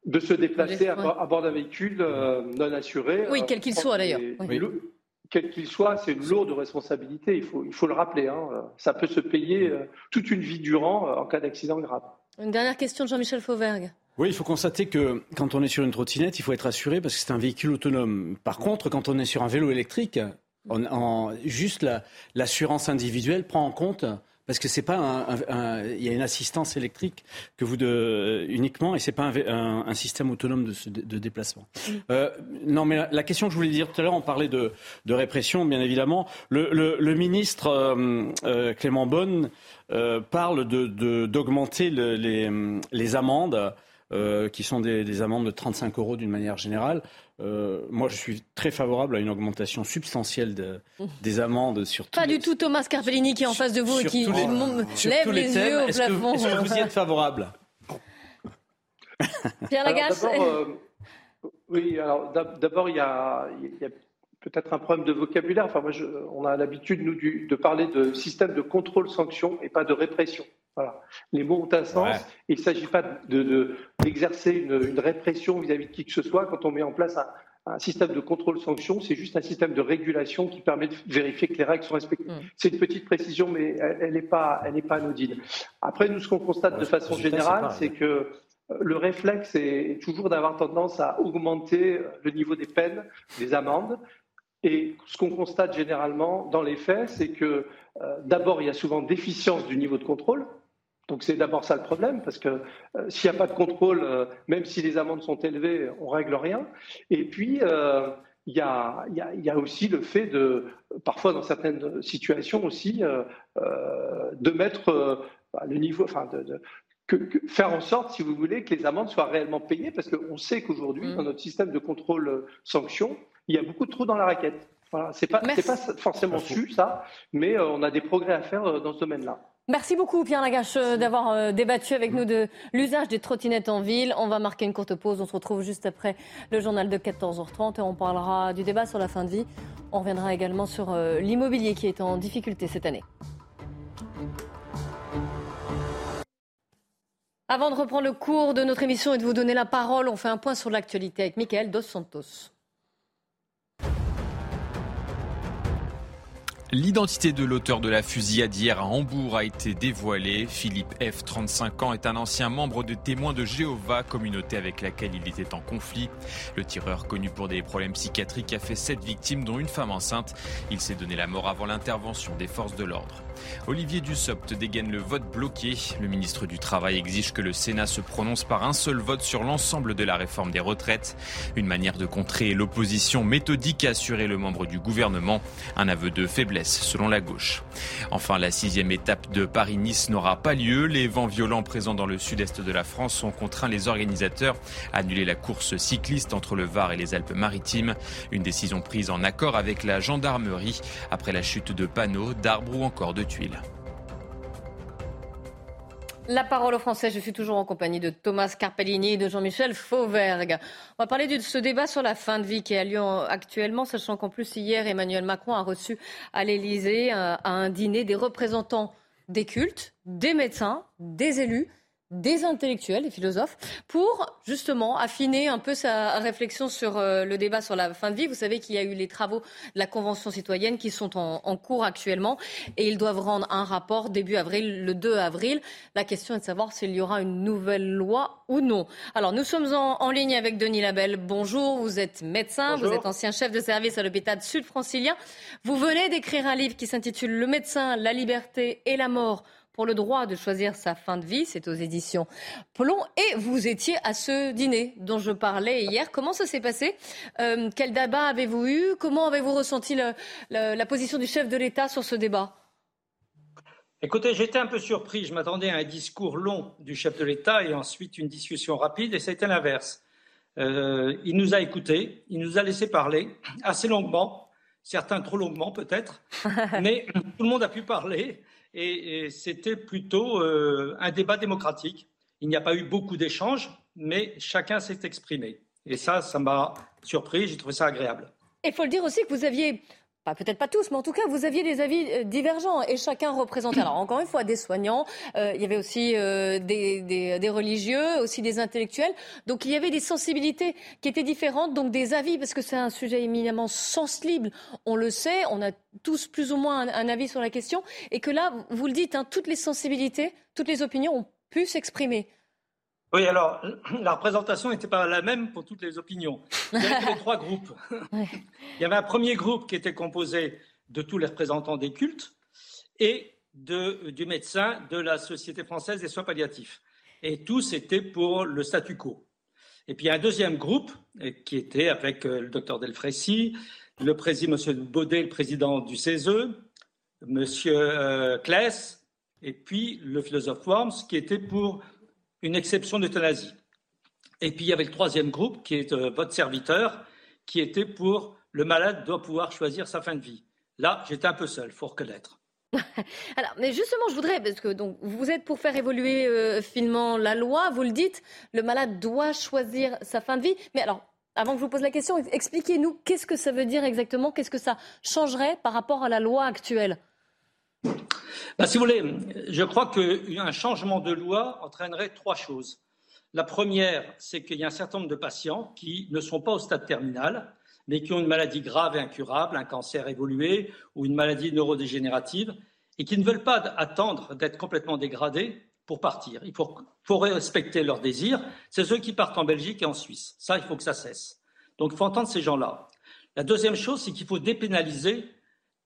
Speaker 13: de se déplacer à, bord d'un véhicule non assuré.
Speaker 1: Oui, quel qu'il soit d'ailleurs.
Speaker 13: Quel qu'il soit, c'est une lourde responsabilité, il faut, il faut le rappeler. Hein. Ça peut se payer toute une vie durant en cas d'accident grave.
Speaker 1: Une dernière question de Jean-Michel Fauvergue.
Speaker 12: Oui, il faut constater que quand on est sur une trottinette, il faut être assuré parce que c'est un véhicule autonome. Par contre, quand on est sur un vélo électrique, juste l'assurance individuelle prend en compte parce que c'est pas un, il y a une assistance électrique que vous de, uniquement et c'est pas un, un, système autonome de, de déplacement. Mm. Euh, non, mais la, question que je voulais dire tout à l'heure, on parlait de, de répression, bien évidemment. Le, le, le ministre euh, euh, Clément Bonne euh, parle de d'augmenter les, les amendes. Euh, qui sont des, des, amendes de 35 euros d'une manière générale. Euh, moi, je suis très favorable à une augmentation substantielle de, des amendes sur
Speaker 1: Pas du tout Thomas Carpellini qui est en face de vous et qui lève les, yeux au plafond.
Speaker 12: Est-ce que, vous y êtes favorable?
Speaker 1: Pierre Lagasse
Speaker 13: euh, Oui, alors d'abord, il y a, y a peut-être un problème de vocabulaire. Enfin, moi, je, on a l'habitude, nous, du, de parler de système de contrôle-sanction et pas de répression. Voilà. Les mots ont un sens. il ne s'agit pas d'exercer de, une, une, répression vis-à-vis de qui que ce soit quand on met en place un, un système de contrôle-sanction. C'est juste un système de régulation qui permet de vérifier que les règles sont respectées. Mm. C'est une petite précision, mais elle n'est pas, elle pas anodine. Après, nous, ce qu'on constate de façon générale, c'est que euh, le réflexe est toujours d'avoir tendance à augmenter le niveau des peines, des amendes, et ce qu'on constate généralement dans les faits, c'est que euh, d'abord, il y a souvent déficience du niveau de contrôle. Donc c'est d'abord ça le problème, parce que euh, s'il n'y a pas de contrôle, euh, même si les amendes sont élevées, on règle rien. Et puis, il y, a, il, y a, aussi le fait de, parfois dans certaines situations aussi, de mettre bah, le niveau, enfin, de, faire en sorte, si vous voulez, que les amendes soient réellement payées, parce qu'on sait qu'aujourd'hui, mmh. dans notre système de contrôle-sanction, il y a beaucoup de trous dans la raquette. Voilà, c'est pas, pas forcément su ça, mais euh, on a des progrès à faire euh, dans ce domaine-là.
Speaker 1: Merci beaucoup Pierre Lagache euh, d'avoir débattu avec nous de l'usage des trottinettes en ville. On va marquer une courte pause. On se retrouve juste après le journal de 14h30 et on parlera du débat sur la fin de vie. On reviendra également sur l'immobilier qui est en difficulté cette année. Avant de reprendre le cours de notre émission et de vous donner la parole, on fait un point sur l'actualité avec Michael Dos Santos.
Speaker 14: L'identité de l'auteur de la fusillade hier à Hambourg a été dévoilée. Philippe F, 35 ans, est un ancien membre de témoins de Jéhovah, communauté avec laquelle il était en conflit. Le tireur, connu pour des problèmes psychiatriques, a fait sept victimes, dont une femme enceinte. Il s'est donné la mort avant l'intervention des forces de l'ordre. Olivier Dussopt dégaine le vote bloqué. Le ministre du Travail exige que le Sénat se prononce par un seul vote sur l'ensemble de la réforme des retraites. Une manière de contrer l'opposition méthodique, a assuré le membre du gouvernement. Un aveu de faiblesse selon la gauche. Enfin, la sixième étape de Paris-Nice n'aura pas lieu. Les vents violents présents dans le sud-est de la France ont contraint les organisateurs à annuler la course cycliste entre le Var et les Alpes-Maritimes. Une décision prise en accord avec la gendarmerie après la chute de panneaux, d'arbres ou encore de
Speaker 1: La parole aux Français, je suis toujours en compagnie de Thomas Carpellini et de Jean-Michel Fauvergue. On va parler de ce débat sur la fin de vie qui a lieu actuellement, sachant qu'en plus hier, Emmanuel Macron a reçu à l'Élysée euh, à un dîner des représentants des cultes, des médecins, des élus des intellectuels, des philosophes, pour justement affiner un peu sa réflexion sur euh, le débat sur la fin de vie. Vous savez qu'il y a eu les travaux de la Convention citoyenne qui sont en, cours actuellement et ils doivent rendre un rapport début avril, le 2 avril. La question est de savoir s'il y aura une nouvelle loi ou non. Alors nous sommes en, ligne avec Denis Labelle. Bonjour, vous êtes médecin, vous êtes ancien chef de service à l'hôpital sud-francilien. Vous venez d'écrire un livre qui s'intitule Le médecin, la liberté et la mort pour le droit de choisir sa fin de vie. C'est aux éditions Plomb. Et vous étiez à ce dîner dont je parlais hier. Comment ça s'est passé? Euh, Quel débat avez-vous eu? Comment avez-vous ressenti la position du chef de l'État sur ce débat?
Speaker 15: Écoutez, j'étais un peu surpris. Je m'attendais à un discours long du chef de l'État et ensuite une discussion rapide, et c'était l'inverse. Euh, il nous a écoutés, il nous a laissé parler assez longuement, certains trop longuement peut-être, mais tout le monde a pu parler et, c'était plutôt euh, un débat démocratique. Il n'y a pas eu beaucoup d'échanges, mais chacun s'est exprimé. Et ça, ça m'a surpris, j'ai trouvé ça agréable.
Speaker 1: Il faut le dire aussi que vous aviez peut-être pas tous, mais en tout cas, vous aviez des avis euh, divergents et chacun représentait, alors encore une fois, des soignants, euh, il y avait aussi euh, des, religieux, aussi des intellectuels. Donc il y avait des sensibilités qui étaient différentes, donc des avis, parce que c'est un sujet éminemment sensible, on le sait, on a tous plus ou moins un, avis sur la question, et que là, vous le dites, hein, toutes les sensibilités, toutes les opinions ont pu s'exprimer.
Speaker 15: Oui, alors, la représentation n'était pas la même pour toutes les opinions. Il y avait trois groupes. Il y avait un premier groupe qui était composé de tous les représentants des cultes et de, du médecin de la Société française des soins palliatifs. Et tous étaient pour le statu quo. Et puis il y a un deuxième groupe euh, qui était avec euh, le docteur Delfrécy, le président, M. Baudet, le président du CESE, M. Euh, Kless, et puis le philosophe Worms, qui était pour une exception d'euthanasie. Et puis il y avait le troisième groupe, qui est votre serviteur, qui était pour le malade doit pouvoir choisir sa fin de vie. Là, j'étais un peu seul, faut reconnaître.
Speaker 1: Alors, mais justement, je voudrais, parce que donc, vous êtes pour faire évoluer euh, finement la loi, vous le dites, le malade doit choisir sa fin de vie. Mais alors, avant que je vous pose la question, expliquez-nous qu'est-ce que ça veut dire exactement, qu'est-ce que ça changerait par rapport à la loi actuelle?
Speaker 15: Ben, Si vous voulez, je crois qu'un changement de loi entraînerait trois choses. La première, c'est qu'il y a un certain nombre de patients qui ne sont pas au stade terminal, mais qui ont une maladie grave et incurable, un cancer évolué ou une maladie neurodégénérative, et qui ne veulent pas attendre d'être complètement dégradés pour partir. Il faut, respecter leurs désirs. C'est ceux qui partent en Belgique et en Suisse. Ça, il faut que ça cesse. Donc, il faut entendre ces gens-là. La deuxième chose, c'est qu'il faut dépénaliser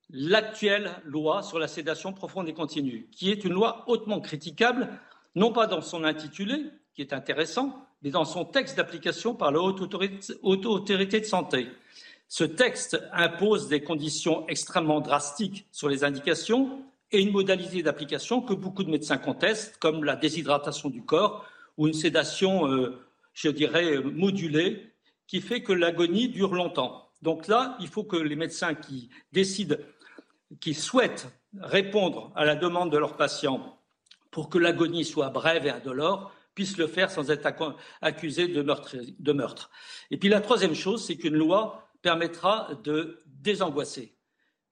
Speaker 15: l'actuelle loi sur la sédation profonde et continue, qui est une loi hautement critiquable, non pas dans son intitulé, qui est intéressant, mais dans son texte d'application par la haute autorité de santé. Ce texte impose des conditions extrêmement drastiques sur les indications et une modalité d'application que beaucoup de médecins contestent, comme la déshydratation du corps ou une sédation, euh, je dirais, modulée, qui fait que l'agonie dure longtemps. Donc là, il faut que les médecins qui décident, qui souhaitent répondre à la demande de leurs patients pour que l'agonie soit brève et indolore, puissent le faire sans être accusés de meurtre, de meurtre. Et puis la troisième chose, c'est qu'une loi permettra de désangoisser.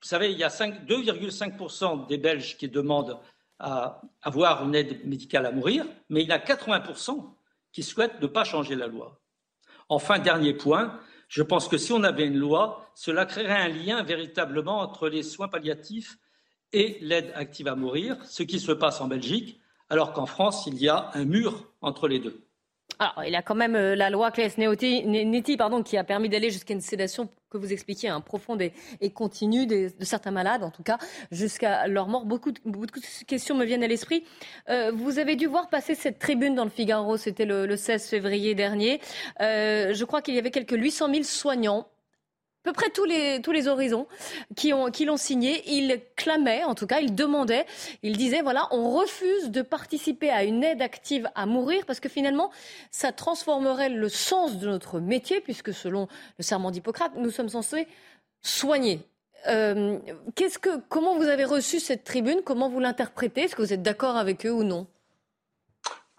Speaker 15: Vous savez, il y a 2,5% des Belges qui demandent à avoir une aide médicale à mourir, mais il y a 80% qui souhaitent ne pas changer la loi. Enfin, dernier point, je pense que si on avait une loi, cela créerait un lien véritablement entre les soins palliatifs et l'aide active à mourir, ce qui se passe en Belgique, alors qu'en France, il y a un mur entre les deux.
Speaker 1: Alors, il y a quand même euh, la loi Claes-Netti pardon, qui a permis d'aller jusqu'à une sédation que vous expliquiez, hein, profonde et, continue de, certains malades, en tout cas, jusqu'à leur mort. Beaucoup de, questions me viennent à l'esprit. Euh, vous avez dû voir passer cette tribune dans le Figaro, c'était le, 16 février dernier. Euh, je crois qu'il y avait quelques 800 000 soignants peu près tous les, tous les horizons qui, ont, qui l'ont signé. Il clamait, en tout cas, il demandait, il disait, voilà, on refuse de participer à une aide active à mourir parce que finalement, ça transformerait le sens de notre métier, puisque selon le serment d'Hippocrate, nous sommes censés soigner. Euh, qu'est-ce que, comment vous avez reçu cette tribune? Comment vous l'interprétez? Est-ce que vous êtes d'accord avec eux ou non?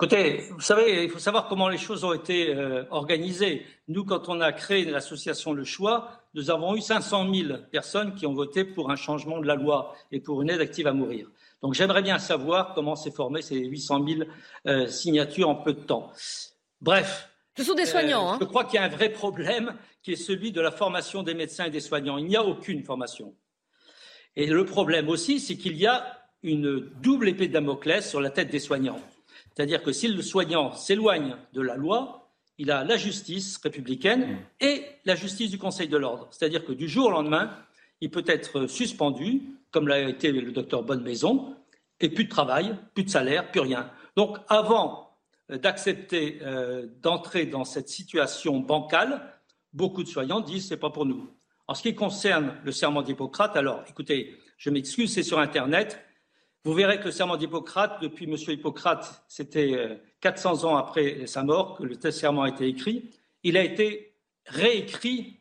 Speaker 15: Écoutez, vous savez, il faut savoir comment les choses ont été euh, organisées. Nous, quand on a créé l'association Le Choix, nous avons eu 500 000 personnes qui ont voté pour un changement de la loi et pour une aide active à mourir. Donc j'aimerais bien savoir comment s'est formé ces 800 000 euh, signatures en peu de temps. Bref.
Speaker 1: Ce sont des soignants. Euh,
Speaker 15: hein. Je crois qu'il y a un vrai problème qui est celui de la formation des médecins et des soignants. Il n'y a aucune formation. Et le problème aussi, c'est qu'il y a une double épée de Damoclès sur la tête des soignants. C'est-à-dire que si le soignant s'éloigne de la loi, il a la justice républicaine et la justice du Conseil de l'ordre. C'est-à-dire que du jour au lendemain, il peut être suspendu, comme l'a été le docteur Bonnemaison, et plus de travail, plus de salaire, plus rien. Donc avant euh, d'accepter euh, d'entrer dans cette situation bancale, beaucoup de soignants disent c'est pas pour nous. En ce qui concerne le serment d'Hippocrate, alors écoutez, je m'excuse, c'est sur Internet. Vous verrez que le serment d'Hippocrate, depuis M. Hippocrate, c'était 400 euh, ans après sa mort que le serment a été écrit. Il a été réécrit,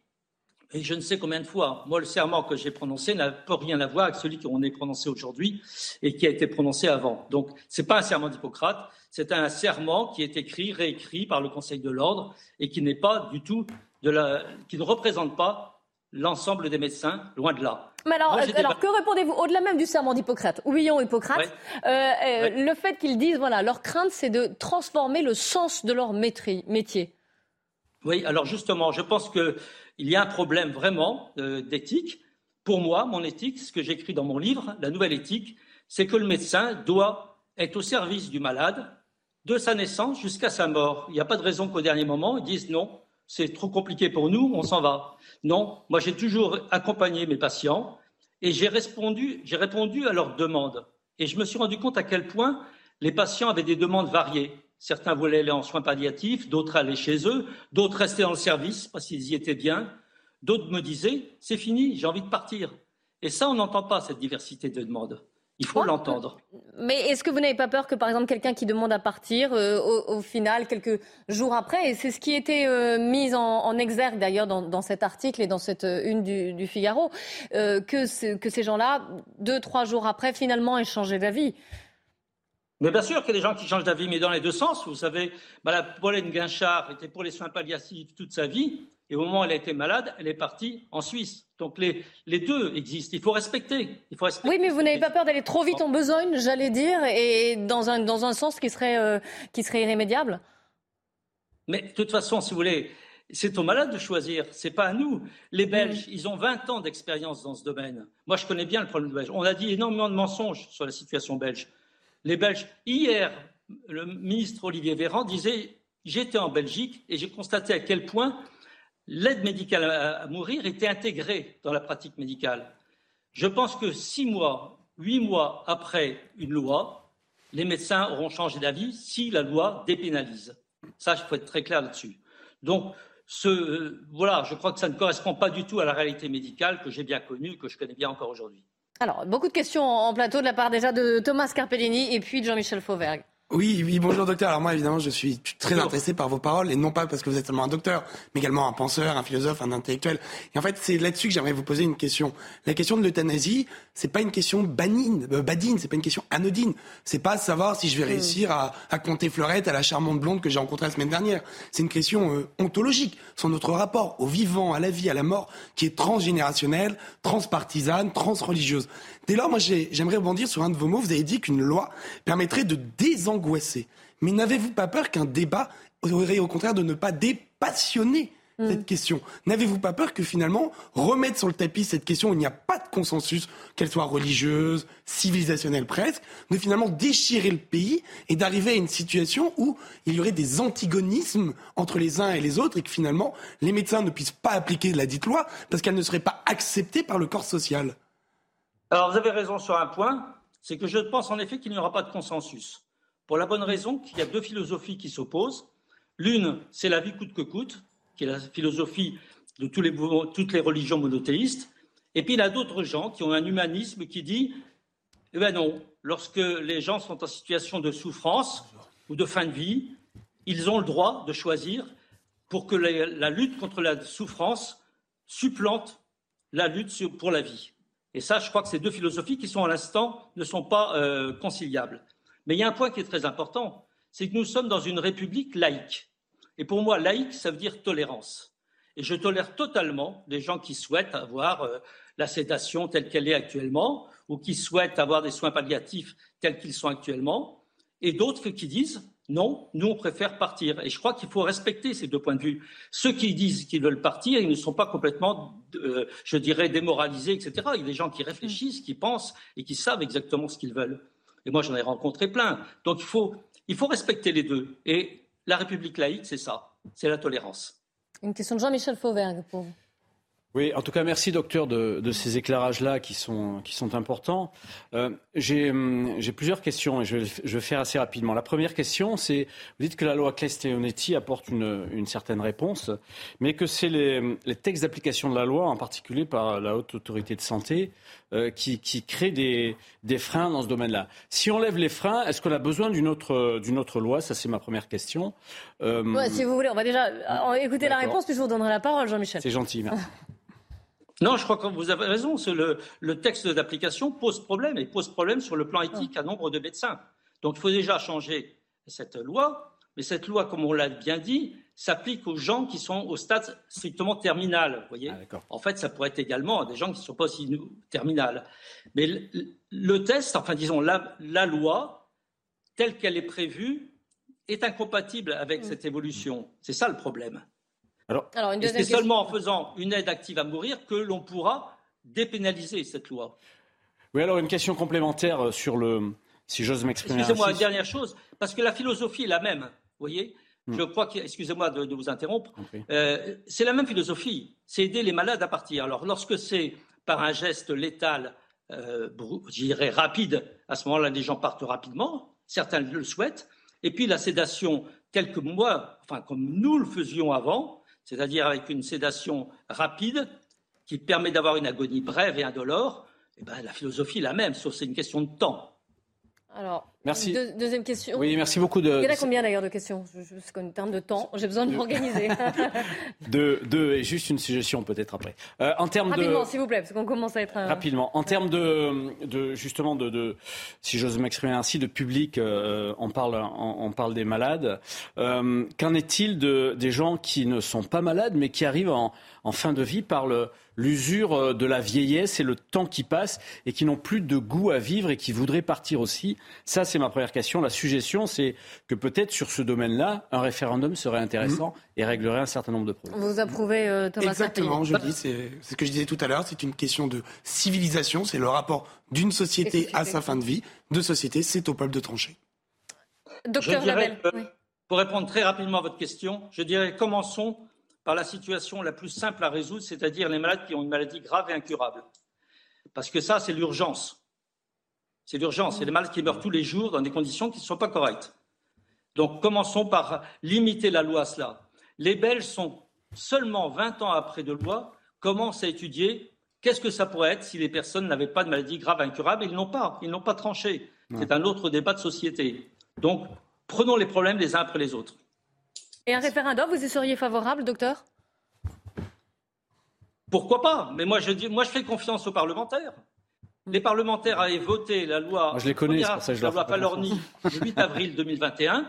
Speaker 15: et je ne sais combien de fois. Moi, le serment que j'ai prononcé n'a pas rien à voir avec celui qu'on est prononcé aujourd'hui et qui a été prononcé avant. Donc, ce n'est pas un serment d'Hippocrate, c'est un serment qui est écrit, réécrit par le Conseil de l'ordre et qui n'est pas du tout qui ne représente pas l'ensemble des médecins, loin de là.
Speaker 1: Mais alors, alors que répondez-vous Au-delà même du serment d'Hippocrate, oublions Hippocrate, euh, euh, le fait qu'ils disent, voilà, leur crainte, c'est de transformer le sens de leur métier.
Speaker 15: Oui, alors justement, je pense qu'il y a un problème vraiment euh, d'éthique. Pour moi, mon éthique, ce que j'écris dans mon livre, La nouvelle éthique, c'est que le médecin doit être au service du malade de sa naissance jusqu'à sa mort. Il n'y a pas de raison qu'au dernier moment, ils disent non, c'est trop compliqué pour nous, on s'en va. Non, moi j'ai toujours accompagné mes patients et j'ai répondu, j'ai répondu à leurs demandes. Et je me suis rendu compte à quel point les patients avaient des demandes variées. Certains voulaient aller en soins palliatifs, d'autres aller chez eux, d'autres rester dans le service parce qu'ils y étaient bien. D'autres me disaient, c'est fini, j'ai envie de partir. Et ça, on n'entend pas cette diversité de demandes. Il faut l'entendre.
Speaker 1: Mais est-ce que vous n'avez pas peur que, par exemple, quelqu'un qui demande à partir, euh, au, final, quelques jours après, et c'est ce qui était euh, mis en, exergue d'ailleurs dans, cet article et dans cette euh, une du, Figaro, que, que ces gens-là, deux, trois jours après, finalement, aient changé d'avis
Speaker 15: mais bien sûr qu'il y a des gens qui changent d'avis, mais dans les deux sens. Vous savez, Pauline Guinchard était pour les soins palliatifs toute sa vie. Et au moment où elle a été malade, elle est partie en Suisse. Donc les, les deux existent. Il faut respecter. Il faut respecter
Speaker 1: oui, mais vous n'avez pas peur d'aller trop vite en besogne, j'allais dire, et dans un, dans un sens qui serait, euh, qui serait irrémédiable?
Speaker 15: Mais de toute façon, si vous voulez, c'est aux malades de choisir, c'est pas à nous. Les Belges, ils ont 20 ans d'expérience dans ce domaine. Moi, je connais bien le problème belge. On a dit énormément de mensonges sur la situation belge. Les Belges, hier, le ministre Olivier Véran disait J'étais en Belgique et j'ai constaté à quel point l'aide médicale à, mourir était intégrée dans la pratique médicale. Je pense que six mois, huit mois après une loi, les médecins auront changé d'avis si la loi dépénalise. Ça, il faut être très clair là-dessus. Donc, euh, voilà, je crois que ça ne correspond pas du tout à la réalité médicale que j'ai bien connue, que je connais bien encore aujourd'hui.
Speaker 1: Alors, beaucoup de questions en plateau de la part déjà de Thomas Carpellini et puis de Jean-Michel Fauvergue.
Speaker 11: Oui, oui, bonjour docteur. Alors moi, évidemment, je suis très intéressé par vos paroles, et non pas parce que vous êtes seulement un docteur, mais également un penseur, un philosophe, un intellectuel. Et en fait, c'est là-dessus que j'aimerais vous poser une question. La question de l'euthanasie, c'est pas une question banine, euh, badine, c'est pas une question anodine. C'est pas savoir si je vais mm. réussir à, à compter Fleurette à la charmante blonde que j'ai rencontrée la semaine dernière. C'est une question euh, ontologique sur notre rapport au vivant, à la vie, à la mort, qui est transgénérationnelle, transpartisane, transreligieuse. Dès lors, moi, j'aimerais rebondir sur un de vos mots. Vous avez dit qu'une loi permettrait de désangoisser. Mais n'avez-vous pas peur qu'un débat aurait au contraire de ne pas dépassionner mm. cette question? N'avez-vous pas peur que finalement, remettre sur le tapis cette question où il n'y a pas de consensus, qu'elle soit religieuse, civilisationnelle presque, de finalement déchirer le pays et d'arriver à une situation où il y aurait des antigonismes entre les uns et les autres et que finalement, les médecins ne puissent pas appliquer la dite loi parce qu'elle ne serait pas acceptée par le corps social?
Speaker 15: Alors, vous avez raison sur un point, c'est que je pense en effet qu'il n'y aura pas de consensus. Pour la bonne raison qu'il y a deux philosophies qui s'opposent. L'une, c'est la vie coûte que coûte, qui est la philosophie de toutes les religions monothéistes. Et puis il y a d'autres gens qui ont un humanisme qui dit eh ben non, lorsque les gens sont en situation de souffrance ou de fin de vie, ils ont le droit de choisir pour que la lutte contre la souffrance supplante la lutte pour la vie. Et ça, je crois que ces deux philosophies qui sont à l'instant ne sont pas euh, conciliables. Mais il y a un point qui est très important, c'est que nous sommes dans une république laïque. Et pour moi, laïque, ça veut dire tolérance. Et je tolère totalement les gens qui souhaitent avoir euh, la sédation telle qu'elle est actuellement, ou qui souhaitent avoir des soins palliatifs tels qu'ils sont actuellement, et d'autres qui disent non, nous, on préfère partir. Et je crois qu'il faut respecter ces deux points de vue. Ceux qui disent qu'ils veulent partir, ils ne sont pas complètement, euh, je dirais, démoralisés, etc. Il y a des gens qui réfléchissent, qui pensent et qui savent exactement ce qu'ils veulent. Et moi, j'en ai rencontré plein. Donc, il faut, il faut respecter les deux. Et la République laïque, c'est ça, c'est la tolérance.
Speaker 1: Une question de Jean-Michel Fauvergue pour vous.
Speaker 12: Oui, en tout cas, merci docteur de, de ces éclairages-là qui sont, qui sont importants. Euh, hum, J'ai plusieurs questions et je vais, je vais, faire assez rapidement. La première question, c'est, vous dites que la loi Claes-Leonetti apporte une, une, certaine réponse, mais que c'est les, les, textes d'application de la loi, en particulier par la Haute Autorité de Santé, euh, qui, qui créent des, des, freins dans ce domaine-là. Si on lève les freins, est-ce qu'on a besoin d'une autre, d'une autre loi? Ça, c'est ma première question.
Speaker 1: Euh, ouais, si vous voulez, on va déjà euh, écouter la réponse, puis je vous donnerai la parole, Jean-Michel.
Speaker 12: C'est gentil, merci.
Speaker 15: Non, je crois que vous avez raison. Le, le, texte d'application pose problème et pose problème sur le plan éthique à nombre de médecins. Donc il faut déjà changer cette loi. Mais cette loi, comme on l'a bien dit, s'applique aux gens qui sont au stade strictement terminal. voyez ah, en fait, ça pourrait être également à des gens qui ne sont pas aussi terminales. Mais le, test, enfin disons, la, la loi, telle qu'elle est prévue, est incompatible avec mm. cette évolution. C'est ça le problème. Alors, c'est seulement en faisant une aide active à mourir que l'on pourra dépénaliser cette loi?
Speaker 12: Oui, alors une question complémentaire euh, sur le, si j'ose m'exprimer.
Speaker 15: Excusez-moi, une dernière chose, parce que la philosophie est la même, vous voyez? Hmm. Je crois que, excusez-moi de, vous interrompre, euh, c'est la même philosophie, c'est aider les malades à partir. Alors, lorsque c'est par un geste létal, euh, je dirais rapide, À ce moment-là, les gens partent rapidement, certains le souhaitent. Et puis la sédation, quelques mois, enfin comme nous le faisions avant, c'est-à-dire avec une sédation rapide qui permet d'avoir une agonie brève et indolore, eh ben, la philosophie est la même, sauf c'est une question de temps.
Speaker 12: Merci.
Speaker 1: deuxième question.
Speaker 12: Oui, merci beaucoup de.
Speaker 1: Il y en a combien d'ailleurs de questions? Je, je, En termes de temps, j'ai besoin de m'organiser.
Speaker 12: de, de, et juste une suggestion peut-être après. Euh, en termes
Speaker 1: Rapidement,
Speaker 12: de...
Speaker 1: s'il vous plaît, parce qu'on commence à être. Un...
Speaker 12: Rapidement. En termes de, de justement de, de si j'ose m'exprimer ainsi, de public, euh, on parle, on, on, parle des malades. Euh, Qu'en est-il de des gens qui ne sont pas malades mais qui arrivent en, en fin de vie par l'usure de la vieillesse et le temps qui passe et qui n'ont plus de goût à vivre et qui voudraient partir aussi. Ça, c'est ma première question. La suggestion, c'est que peut-être sur ce domaine-là, un référendum serait intéressant mmh. et réglerait un certain nombre de problèmes.
Speaker 1: Vous approuvez, euh, Thomas
Speaker 11: Exactement, je dis, c'est ce que je disais tout à l'heure, c'est une question de civilisation, c'est le rapport d'une société, à sa fin de vie. De société, c'est au peuple de trancher.
Speaker 1: Docteur Labelle. Oui.
Speaker 15: Pour répondre très rapidement à votre question, je dirais commençons par la situation la plus simple à résoudre, c'est-à-dire les malades qui ont une maladie grave et incurable. Parce que ça, c'est l'urgence. C'est l'urgence. C'est les malades qui meurent tous les jours dans des conditions qui ne sont pas correctes. Donc commençons par limiter la loi à cela. Les Belges sont seulement 20 ans après de loi, commencent à étudier qu'est-ce que ça pourrait être si les personnes n'avaient pas de maladie grave et incurable. Ils n'ont pas. Ils n'ont pas tranché. C'est un autre débat de société. Donc prenons les problèmes les uns après les autres.
Speaker 1: Et un référendum, vous y seriez favorable, docteur?
Speaker 15: Pourquoi pas? Mais moi je, dis, moi, je fais confiance aux parlementaires. Les parlementaires avaient voté la loi,
Speaker 12: moi, je les connais, pour ça que je
Speaker 15: la loi Palorni le 8 avril 2021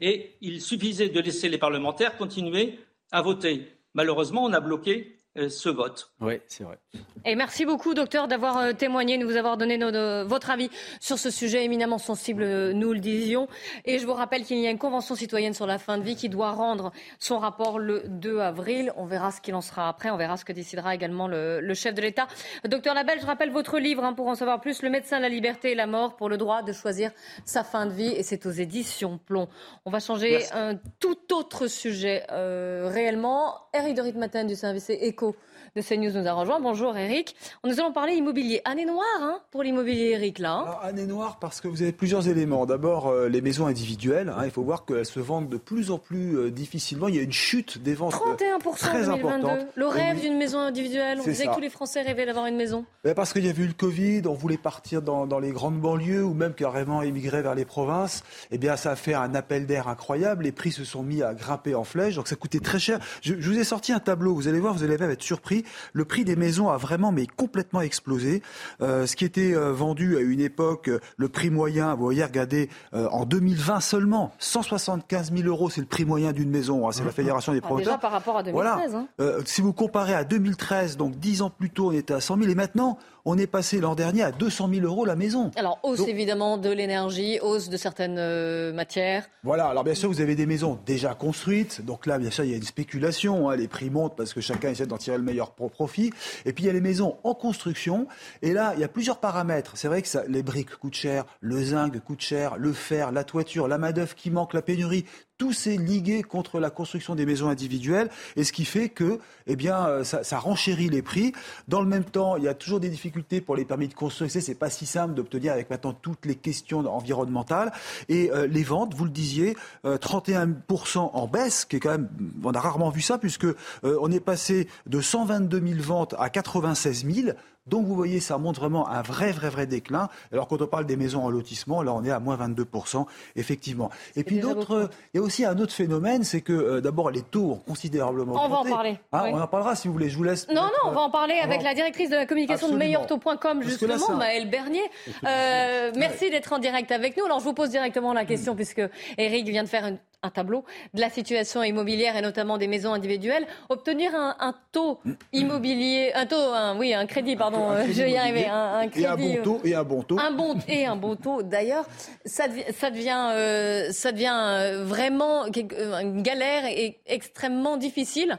Speaker 15: et il suffisait de laisser les parlementaires continuer à voter. Malheureusement, on a bloqué ce vote.
Speaker 12: Oui, c'est vrai.
Speaker 1: Et merci beaucoup, docteur, d'avoir euh, témoigné, de vous avoir donné nos, de, votre avis sur ce sujet éminemment sensible, nous le disions. Et je vous rappelle qu'il y a une convention citoyenne sur la fin de vie qui doit rendre son rapport le 2 avril. On verra ce qu'il en sera après. On verra ce que décidera également le, le chef de l'État. Docteur Labelle, je rappelle votre livre hein, pour en savoir plus. Le médecin, la liberté et la mort pour le droit de choisir sa fin de vie. Et c'est aux éditions Plomb. On va changer merci. un tout autre sujet euh, réellement. Eric de Ritmatin du service Éco Marco de CNews nous a rejoint. Bonjour Eric. Nous allons parler immobilier. Année noire hein, pour l'immobilier Eric là. Hein.
Speaker 16: Alors, année noire parce que vous avez plusieurs éléments. D'abord euh, les maisons individuelles. Hein, il faut voir qu'elles se vendent de plus en plus euh, difficilement. Il y a une chute des ventes
Speaker 1: 31%
Speaker 16: très
Speaker 1: 2022.
Speaker 16: importante.
Speaker 1: Le rêve d'une maison individuelle. On disait
Speaker 16: ça.
Speaker 1: que tous les Français rêvaient d'avoir une maison.
Speaker 16: Ben, Parce qu'il y avait eu le Covid, on voulait partir dans, dans les grandes banlieues ou même carrément émigrer vers les provinces. Eh bien, ça a fait un appel d'air incroyable. Les prix se sont mis à grimper en flèche, donc ça coûtait très cher. Je, je vous ai sorti un tableau. Vous allez voir, vous allez même être surpris. Le prix des maisons a vraiment mais complètement explosé. Euh, ce qui était euh, vendu à une époque, euh, le prix moyen, vous voyez, regardez, en 2020 seulement, 175 000 euros, c'est le prix moyen d'une maison. hein, c'est la Fédération des
Speaker 1: Ah,
Speaker 16: promoteurs.
Speaker 1: déjà par rapport à 2013.
Speaker 16: Voilà.
Speaker 1: hein.
Speaker 16: Si vous comparez à 2013, donc 10 ans plus tôt, on était à 100 000 et maintenant, on est passé l'an dernier à 200 000 euros la maison.
Speaker 1: Alors hausse
Speaker 16: Donc-
Speaker 1: évidemment de l'énergie, hausse de certaines euh, matières.
Speaker 16: Voilà, alors bien sûr, vous avez des maisons déjà construites, donc là, bien sûr, il y a une spéculation, hein, les prix montent parce que chacun essaie d'en tirer le meilleur pro- profit. Et puis, il y a les maisons en construction, et là, il y a plusieurs paramètres. C'est vrai que ça, les briques coûtent cher, le zinc coûte cher, le fer, la toiture, la main-d'œuvre qui manque, la pénurie. Tout c'est ligué contre la construction des maisons individuelles, et ce qui fait que, eh bien, euh, ça, renchérit les prix. Dans le même temps, il y a toujours des difficultés pour les permis de construire. C'est pas si simple d'obtenir avec maintenant toutes les questions environnementales. Et euh, les ventes, vous le disiez, euh, 31% en baisse, qui est quand même, on a rarement vu ça, puisque euh, on est passé de 122 000 ventes à 96 000. Donc vous voyez, ça montre vraiment un vrai, vrai, vrai déclin. Alors quand on parle des maisons en lotissement, là on est à moins 22%, effectivement. Et puis d'autres, il y a aussi un autre phénomène, c'est que euh, d'abord les taux ont considérablement
Speaker 1: On va en parler,
Speaker 16: Hein,
Speaker 1: oui.
Speaker 16: On en parlera si vous voulez, je vous laisse.
Speaker 1: Non, non, on va en parler
Speaker 16: euh,
Speaker 1: avec la directrice de la communication
Speaker 16: Absolument.
Speaker 1: de meilleurtaux.com, justement,
Speaker 16: là,
Speaker 1: Maëlle Bernier. Euh, merci d'être en direct avec nous. Alors, je vous pose directement la question, puisque Eric vient de faire une- un tableau de la situation immobilière et notamment des maisons individuelles. Obtenir un, un taux immobilier, un taux, un, oui, un crédit, pardon,
Speaker 16: Un
Speaker 1: euh,
Speaker 16: crédit
Speaker 1: je vais y arriver, un, un crédit.
Speaker 16: Et un bon taux, et un bon taux.
Speaker 1: Un bon et un bon taux. D'ailleurs, ça devient, ça devient, euh, ça devient euh, vraiment une galère et extrêmement difficile.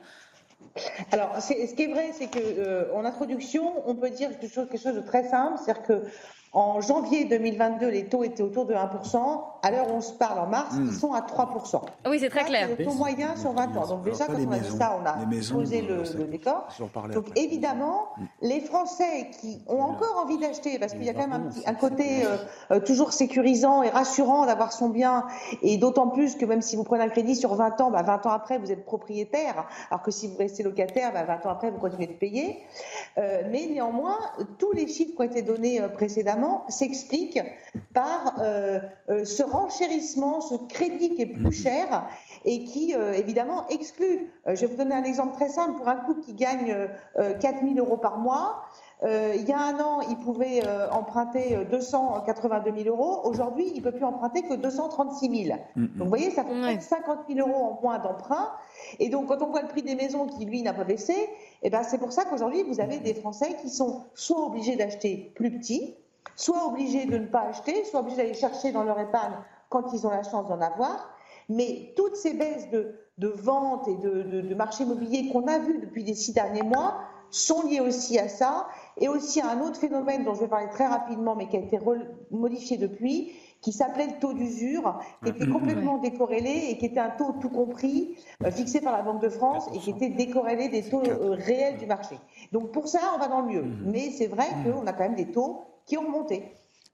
Speaker 17: Alors, ce qui est vrai, c'est que euh, en introduction, on peut dire quelque chose, quelque chose de très simple, c'est-à-dire que
Speaker 8: En janvier 2022, les taux étaient autour de 1%. À l'heure où on se parle en mars,
Speaker 1: Hmm.
Speaker 8: ils sont à 3%.
Speaker 1: Oui, c'est très
Speaker 8: Ça,
Speaker 1: clair.
Speaker 8: C'est le taux moyen sur 20 ans. Donc déjà, quand on a dit ça, on a
Speaker 16: maisons,
Speaker 8: posé le, décor. Donc
Speaker 16: après.
Speaker 8: évidemment, les Français qui ont encore envie d'acheter, parce qu'il y a quand même un, petit, un côté euh, euh, toujours sécurisant et rassurant d'avoir son bien, et d'autant plus que même si vous prenez un crédit sur 20 ans, bah, 20 ans après, vous êtes propriétaire, alors que si vous restez locataire, bah, 20 ans après, vous continuez de payer. Euh, mais néanmoins, tous les chiffres qui ont été donnés euh, s'expliquent par euh, euh, ce renchérissement, ce crédit qui est plus cher et qui, euh, évidemment, exclut. Euh, je vais vous donner un exemple très simple. Pour un couple qui gagne euh, 4 000 euros par mois, euh, il y a un an, il pouvait euh, emprunter euh, 282 000 euros. Aujourd'hui, il ne peut plus emprunter que 236 000. Donc, vous voyez, ça fait presque 50 000 euros en moins d'emprunt. Et donc, quand on voit le prix des maisons qui, lui, n'a pas baissé, eh ben, c'est pour ça qu'aujourd'hui, vous avez des Français qui sont soit obligés d'acheter plus petit, soit obligés de ne pas acheter, soit obligés d'aller chercher dans leur épargne quand ils ont la chance d'en avoir. Mais toutes ces baisses de, de vente et de, de, de marché immobilier qu'on a vues depuis les six derniers mois sont liées aussi à ça et aussi à un autre phénomène dont je vais parler très rapidement mais qui a été modifié depuis, qui s'appelait le taux d'usure, qui était complètement décorrélé et qui était un taux tout compris euh, fixé par la Banque de France et qui était décorrélé des taux euh, réels du marché. Donc pour ça, on va dans le mieux. Mais c'est vrai qu'on a quand même des taux qui ont remonté.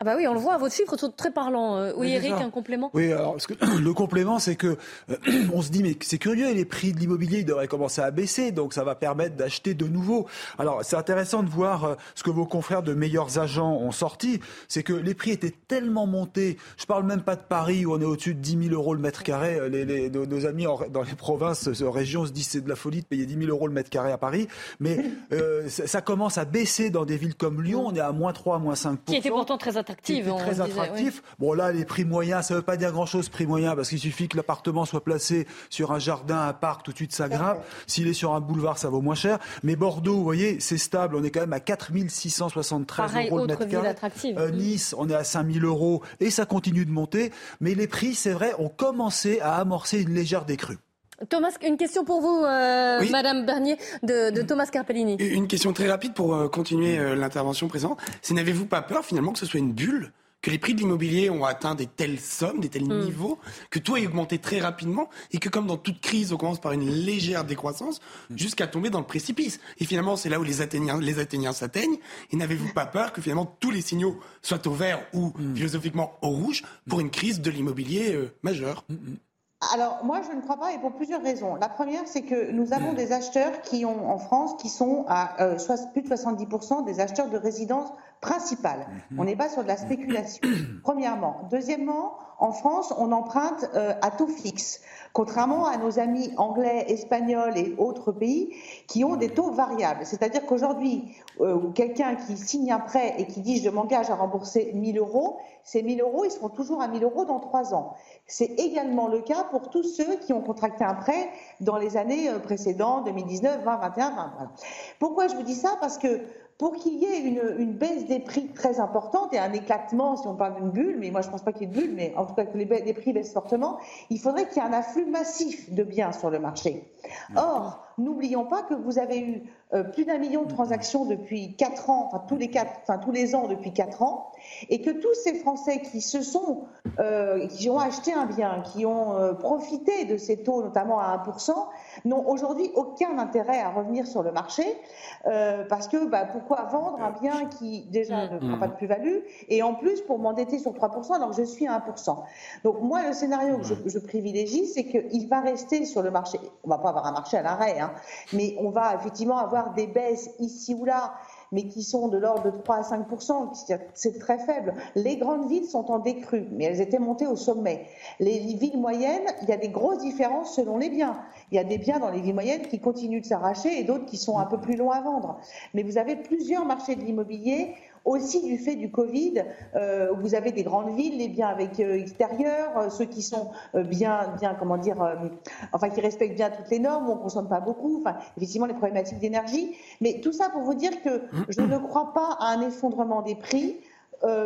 Speaker 1: Ah bah oui, on le voit, votre chiffre très parlants. Euh, Oui, Eric, un complément?
Speaker 16: Oui, alors parce que le complément, c'est que euh, on se dit mais c'est curieux, et les prix de l'immobilier ils devraient commencer à baisser, donc ça va permettre d'acheter de nouveau. Alors c'est intéressant de voir euh, ce que vos confrères de meilleurs agents ont sorti, c'est que les prix étaient tellement montés. Je parle même pas de Paris où on est au-dessus de 10 000 euros le mètre carré. Les, les- nos, nos amis en- dans les provinces, régions se disent c'est de la folie de payer 10 000 euros le mètre carré à Paris, mais ça, ça commence à baisser dans des villes comme Lyon. On est à moins 3, moins 5
Speaker 1: Qui était pourtant très attractive.
Speaker 16: était
Speaker 1: on
Speaker 16: très
Speaker 1: disait,
Speaker 16: attractif. Bon là, les prix moyens, ça veut pas dire grand-chose prix moyen parce qu'il suffit que l'appartement soit placé sur un jardin, un parc, tout de suite ça grimpe. S'il est sur un boulevard, ça vaut moins cher. Mais Bordeaux, vous voyez, c'est stable. On est quand même à 4673
Speaker 1: Pareil,
Speaker 16: euros le
Speaker 1: autre
Speaker 16: mètre
Speaker 1: attractive.
Speaker 16: Euh, nice, on est à 5000 euros et ça continue de monter. Mais les prix, c'est vrai, ont commencé à amorcer une légère décrue.
Speaker 1: Thomas, une question pour vous, euh,
Speaker 11: Oui.
Speaker 1: Madame Bernier, de, de Thomas Carpellini.
Speaker 11: Une question très rapide pour euh, continuer euh, l'intervention présente. C'est n'avez-vous pas peur finalement que ce soit une bulle que les prix de l'immobilier ont atteint des telles sommes, des tels
Speaker 1: Hmm.
Speaker 11: niveaux, que tout a augmenté très rapidement et que comme dans toute crise, on commence par une légère décroissance jusqu'à tomber dans le précipice? Et finalement, c'est là où les Athéniens, les Athéniens s'atteignent. Et n'avez-vous pas peur que finalement tous les signaux soient au vert ou philosophiquement au rouge pour une crise de l'immobilier euh, majeure?
Speaker 8: Alors, moi, je ne crois pas, et pour plusieurs raisons. La première, c'est que nous avons des acheteurs qui ont, en France, qui sont à euh, plus de 70% des acheteurs de résidence principale. On n'est pas sur de la spéculation, premièrement. Deuxièmement, en France, on emprunte euh, à taux fixe, contrairement à nos amis anglais, espagnols et autres pays qui ont des taux variables. C'est-à-dire qu'aujourd'hui, euh, quelqu'un qui signe un prêt et qui dit je m'engage à rembourser 1000 euros, ces 1000 euros, ils seront toujours à 1000 euros dans trois ans. C'est également le cas pour tous ceux qui ont contracté un prêt dans les années euh, précédentes, 2019, 20, 21, 20. Voilà. Pourquoi je vous dis ça? Parce que pour qu'il y ait une, baisse des prix très importante et un éclatement, si on parle d'une bulle, mais moi je ne pense pas qu'il y ait de bulle, mais en tout cas que les, prix baissent fortement, il faudrait qu'il y ait un afflux massif de biens sur le marché. Or, n'oublions pas que vous avez eu euh, plus d'un million de transactions depuis quatre ans, enfin tous les tous les ans depuis quatre ans, et que tous ces Français qui se sont, euh, qui ont acheté un bien, qui ont euh, profité de ces taux, notamment à 1%, n'ont aujourd'hui aucun intérêt à revenir sur le marché, euh, parce que bah, pourquoi vendre un bien qui déjà ne prend pas de plus-value, et en plus pour m'endetter sur 3% alors que je suis à 1%. Donc moi, le scénario que je, je privilégie, c'est qu'il va rester sur le marché. On va pas avoir un marché à l'arrêt, hein, mais on va effectivement avoir des baisses ici ou là, mais qui sont de l'ordre de 3 à 5 c'est-à-dire que c'est très faible. Les grandes villes sont en décrue, mais elles étaient montées au sommet. Les villes moyennes, il y a des grosses différences selon les biens. Il y a des biens dans les villes moyennes qui continuent de s'arracher et d'autres qui sont un peu plus longs à vendre. Mais vous avez plusieurs marchés de l'immobilier aussi du fait du Covid, euh, vous avez des grandes villes, les biens avec euh, extérieur, euh, ceux qui sont bien, bien, comment dire, enfin qui respectent bien toutes les normes, on consomme pas beaucoup, enfin effectivement les problématiques d'énergie, mais tout ça pour vous dire que je ne crois pas à un effondrement des prix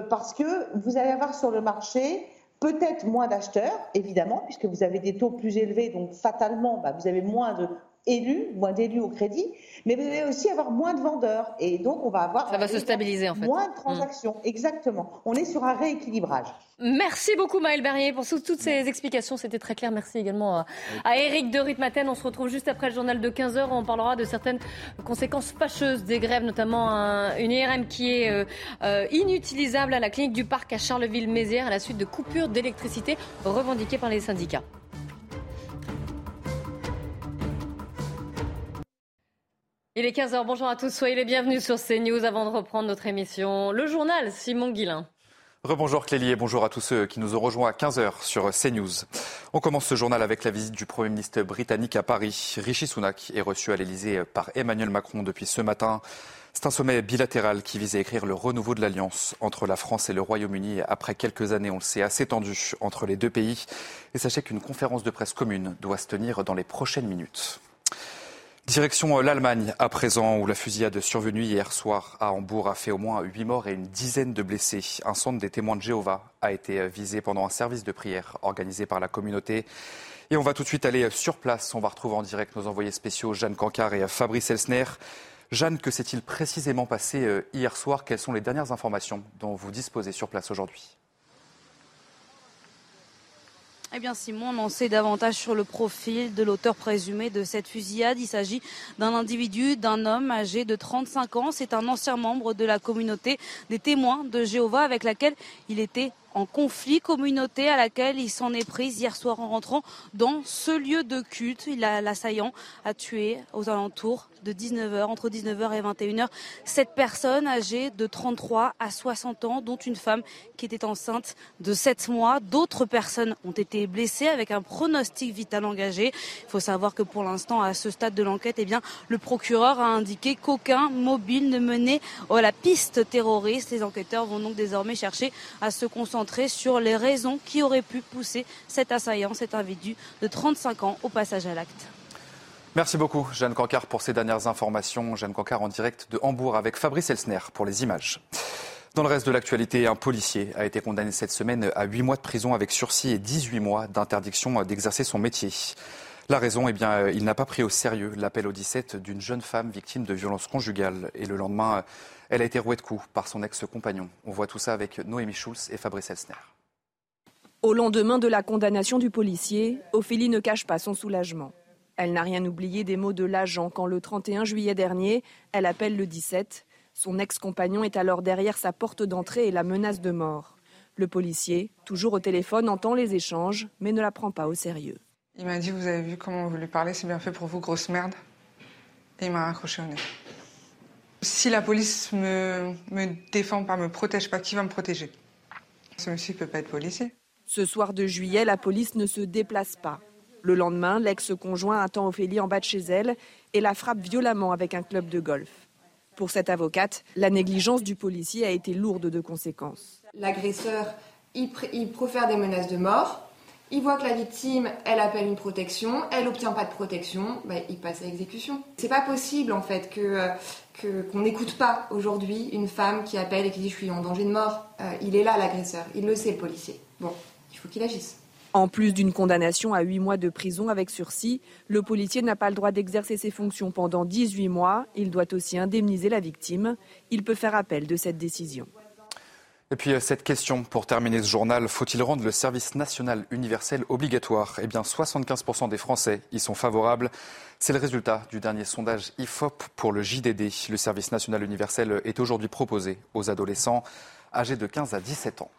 Speaker 8: parce que vous allez avoir sur le marché peut-être moins d'acheteurs, évidemment, puisque vous avez des taux plus élevés, donc fatalement, bah, vous avez moins de élus, moins d'élus au crédit, mais vous allez aussi avoir moins de vendeurs. Et donc, on va avoir.
Speaker 1: Ça va se stabiliser, en fait.
Speaker 8: Moins de transactions, exactement. On est sur un rééquilibrage.
Speaker 1: Merci beaucoup Maëlle Bernier pour toutes ces explications. C'était très clair. Merci également à, Eric de Ritmaten. On se retrouve juste après le journal de 15h. On parlera de certaines conséquences fâcheuses des grèves, notamment une IRM qui est euh, euh, inutilisable à la clinique du parc à Charleville-Mézières à la suite de coupures d'électricité revendiquées par les syndicats. Il est 15h, bonjour à tous, soyez les bienvenus sur CNews avant de reprendre notre émission. Le journal, Simon Guillain.
Speaker 2: Rebonjour Clélie et bonjour à tous ceux qui nous ont rejoints à 15h sur CNews. On commence ce journal avec la visite du Premier ministre britannique à Paris. Rishi Sunak est reçu à l'Elysée par Emmanuel Macron depuis ce matin. C'est un sommet bilatéral qui vise à écrire le renouveau de l'alliance entre la France et le Royaume-Uni après quelques années, on le sait, assez tendues entre les deux pays. Et sachez qu'une conférence de presse commune doit se tenir dans les prochaines minutes. Direction euh, l'Allemagne à présent, où la fusillade survenue hier soir à Hambourg a fait au moins huit morts et une dizaine de blessés. Un centre des témoins de Jéhovah a été euh, visé pendant un service de prière organisé par la communauté. Et on va tout de suite aller euh, sur place. On va retrouver en direct nos envoyés spéciaux Jeanne Cancard et Fabrice Elsner. Jeanne, que s'est-il précisément passé hier soir? Quelles sont les dernières informations dont vous disposez sur place aujourd'hui?
Speaker 17: Eh bien Simon, on sait davantage sur le profil de l'auteur présumé de cette fusillade. Il s'agit d'un individu, d'un homme âgé de 35 ans. C'est un ancien membre de la communauté des témoins de Jéhovah avec laquelle il était en conflit communauté à laquelle il s'en est pris hier soir en rentrant dans ce lieu de culte. L'assaillant a tué aux alentours de 19h, entre 19h et 21h, cette personne âgée de 33 à 60 ans, dont une femme qui était enceinte de 7 mois. D'autres personnes ont été blessées avec un pronostic vital engagé. Il faut savoir que pour l'instant, à ce stade de l'enquête, eh bien, le procureur a indiqué qu'aucun mobile ne menait à la piste terroriste. Les enquêteurs vont donc désormais chercher à se concentrer sur les raisons qui auraient pu pousser cet assaillant, cet individu de 35 ans, au passage à l'acte.
Speaker 2: Merci beaucoup, Jeanne Cancard, pour ces dernières informations. Jeanne Cancard en direct de Hambourg avec Fabrice Elsner pour les images. Dans le reste de l'actualité, un policier a été condamné cette semaine à 8 mois de prison avec sursis et 18 mois d'interdiction d'exercer son métier. La raison, eh bien, il n'a pas pris au sérieux l'appel au 17 d'une jeune femme victime de violences conjugales. Et le lendemain, elle a été rouée de coups par son ex-compagnon. On voit tout ça avec Noémie Schulz et Fabrice Elsner.
Speaker 18: Au lendemain de la condamnation du policier, Ophélie ne cache pas son soulagement. Elle n'a rien oublié des mots de l'agent quand le 31 juillet dernier, elle appelle le 17. Son ex-compagnon est alors derrière sa porte d'entrée et la menace de mort. Le policier, toujours au téléphone, entend les échanges, mais ne la prend pas au sérieux.
Speaker 19: Il m'a dit Vous avez vu comment vous lui parlez C'est bien fait pour vous, grosse merde. Et il m'a raccroché au nez. Si la police me, me défend pas, me protège pas, qui va me protéger? Ce monsieur ne peut pas être policier.
Speaker 18: Ce soir de juillet, la police ne se déplace pas. Le lendemain, l'ex-conjoint attend Ophélie en bas de chez elle et la frappe violemment avec un club de golf. Pour cette avocate, la négligence du policier a été lourde de conséquences.
Speaker 20: L'agresseur, il, profère des menaces de mort. Il voit que la victime, elle appelle une protection, elle n'obtient pas de protection, bah, il passe à exécution. C'est pas possible en fait que qu'on n'écoute pas aujourd'hui une femme qui appelle et qui dit je suis en danger de mort. Euh, il est là l'agresseur, il le sait le policier. Bon, il faut qu'il agisse.
Speaker 18: En plus d'une condamnation à 8 mois de prison avec sursis, le policier n'a pas le droit d'exercer ses fonctions pendant 18 mois. Il doit aussi indemniser la victime. Il peut faire appel de cette décision.
Speaker 2: Et puis euh, cette question pour terminer ce journal, faut-il rendre le service national universel obligatoire? Eh bien 75% des Français y sont favorables. C'est le résultat du dernier sondage IFOP pour le JDD. Le service national universel est aujourd'hui proposé aux adolescents âgés de 15 à 17 ans.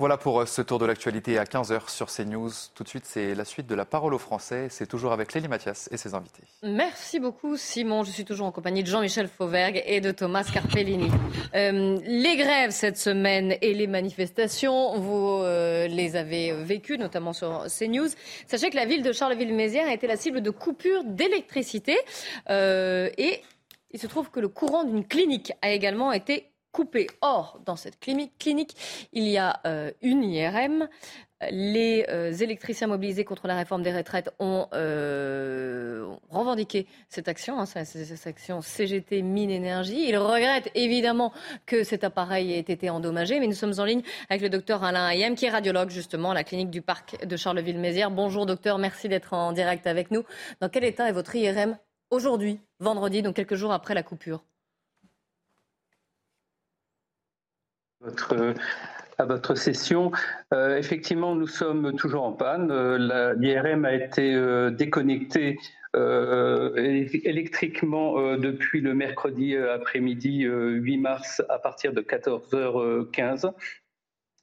Speaker 2: Voilà pour euh, ce tour de l'actualité à 15h sur CNews. Tout de suite, c'est la suite de la parole aux Français. C'est toujours avec Lélie Mathias et ses invités.
Speaker 1: Merci beaucoup, Simon. Je suis toujours en compagnie de Jean-Michel Fauvergue et de Thomas Carpellini. Euh, les grèves cette semaine et les manifestations, vous euh, les avez vécues, notamment sur CNews. Sachez que la ville de Charleville-Mézières a été la cible de coupures d'électricité et il se trouve que le courant d'une clinique a également été coupé. Or, dans cette clinique, il y a euh, une IRM. Les euh, électriciens mobilisés contre la réforme des retraites ont euh, revendiqué cette action, hein, cette action CGT Mine Énergie. Ils regrettent évidemment que cet appareil ait été endommagé, mais nous sommes en ligne avec le docteur Alain Ayem, qui est radiologue justement à la clinique du parc de Charleville-Mézières. Bonjour docteur, merci d'être en direct avec nous. Dans quel état est votre IRM aujourd'hui, vendredi, donc quelques jours après la coupure?
Speaker 21: Votre, à votre session. Euh, effectivement, nous sommes toujours en panne. Euh, L'IRM a été euh, déconnectée électriquement depuis le mercredi après-midi 8 mars à partir de 14h15.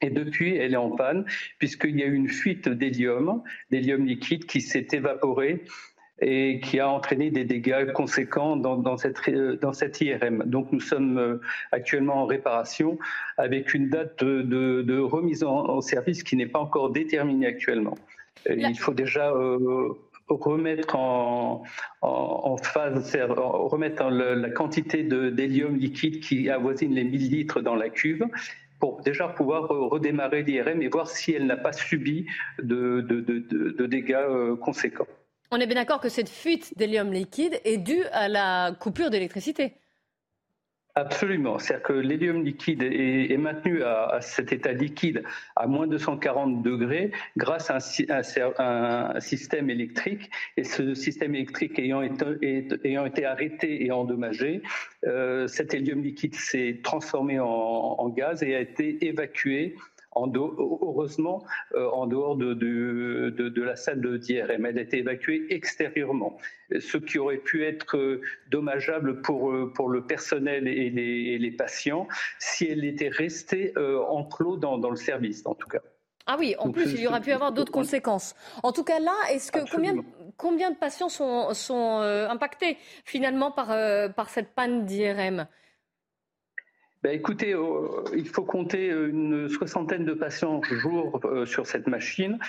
Speaker 21: Et depuis, elle est en panne, puisqu'il y a eu une fuite d'hélium, d'hélium liquide qui s'est évaporé et qui a entraîné des dégâts conséquents dans, dans, cette, dans cette IRM. Donc nous sommes euh, actuellement en réparation avec une date de, de, de remise en, service qui n'est pas encore déterminée actuellement. Il faut déjà euh, remettre en, en, en, phase, remettre la quantité d'hélium liquide qui avoisine les 1000 litres dans la cuve pour déjà pouvoir redémarrer l'IRM et voir si elle n'a pas subi de, de, de dégâts euh, conséquents.
Speaker 1: On est bien d'accord que cette fuite d'hélium liquide est due à la coupure d'électricité.
Speaker 21: Absolument. C'est-à-dire que l'hélium liquide est, maintenu à, cet état liquide à moins de 140 degrés grâce à un, système électrique. Et ce système électrique ayant été, arrêté et endommagé, euh, cet hélium liquide s'est transformé en, gaz et a été évacué heureusement, euh, en dehors de, de, la salle d'IRM. Elle a été évacuée extérieurement, ce qui aurait pu être euh, dommageable pour, euh, pour le personnel et les, patients si elle était restée enclos dans, dans le service, en tout cas.
Speaker 1: Ah oui, en plus, il y aurait pu avoir d'autres conséquences. En tout cas, là, est-ce que combien, combien de patients sont, sont impactés finalement par, par cette panne d'IRM
Speaker 21: ben, écoutez, euh, il faut compter une soixantaine de patients jour euh, sur cette machine,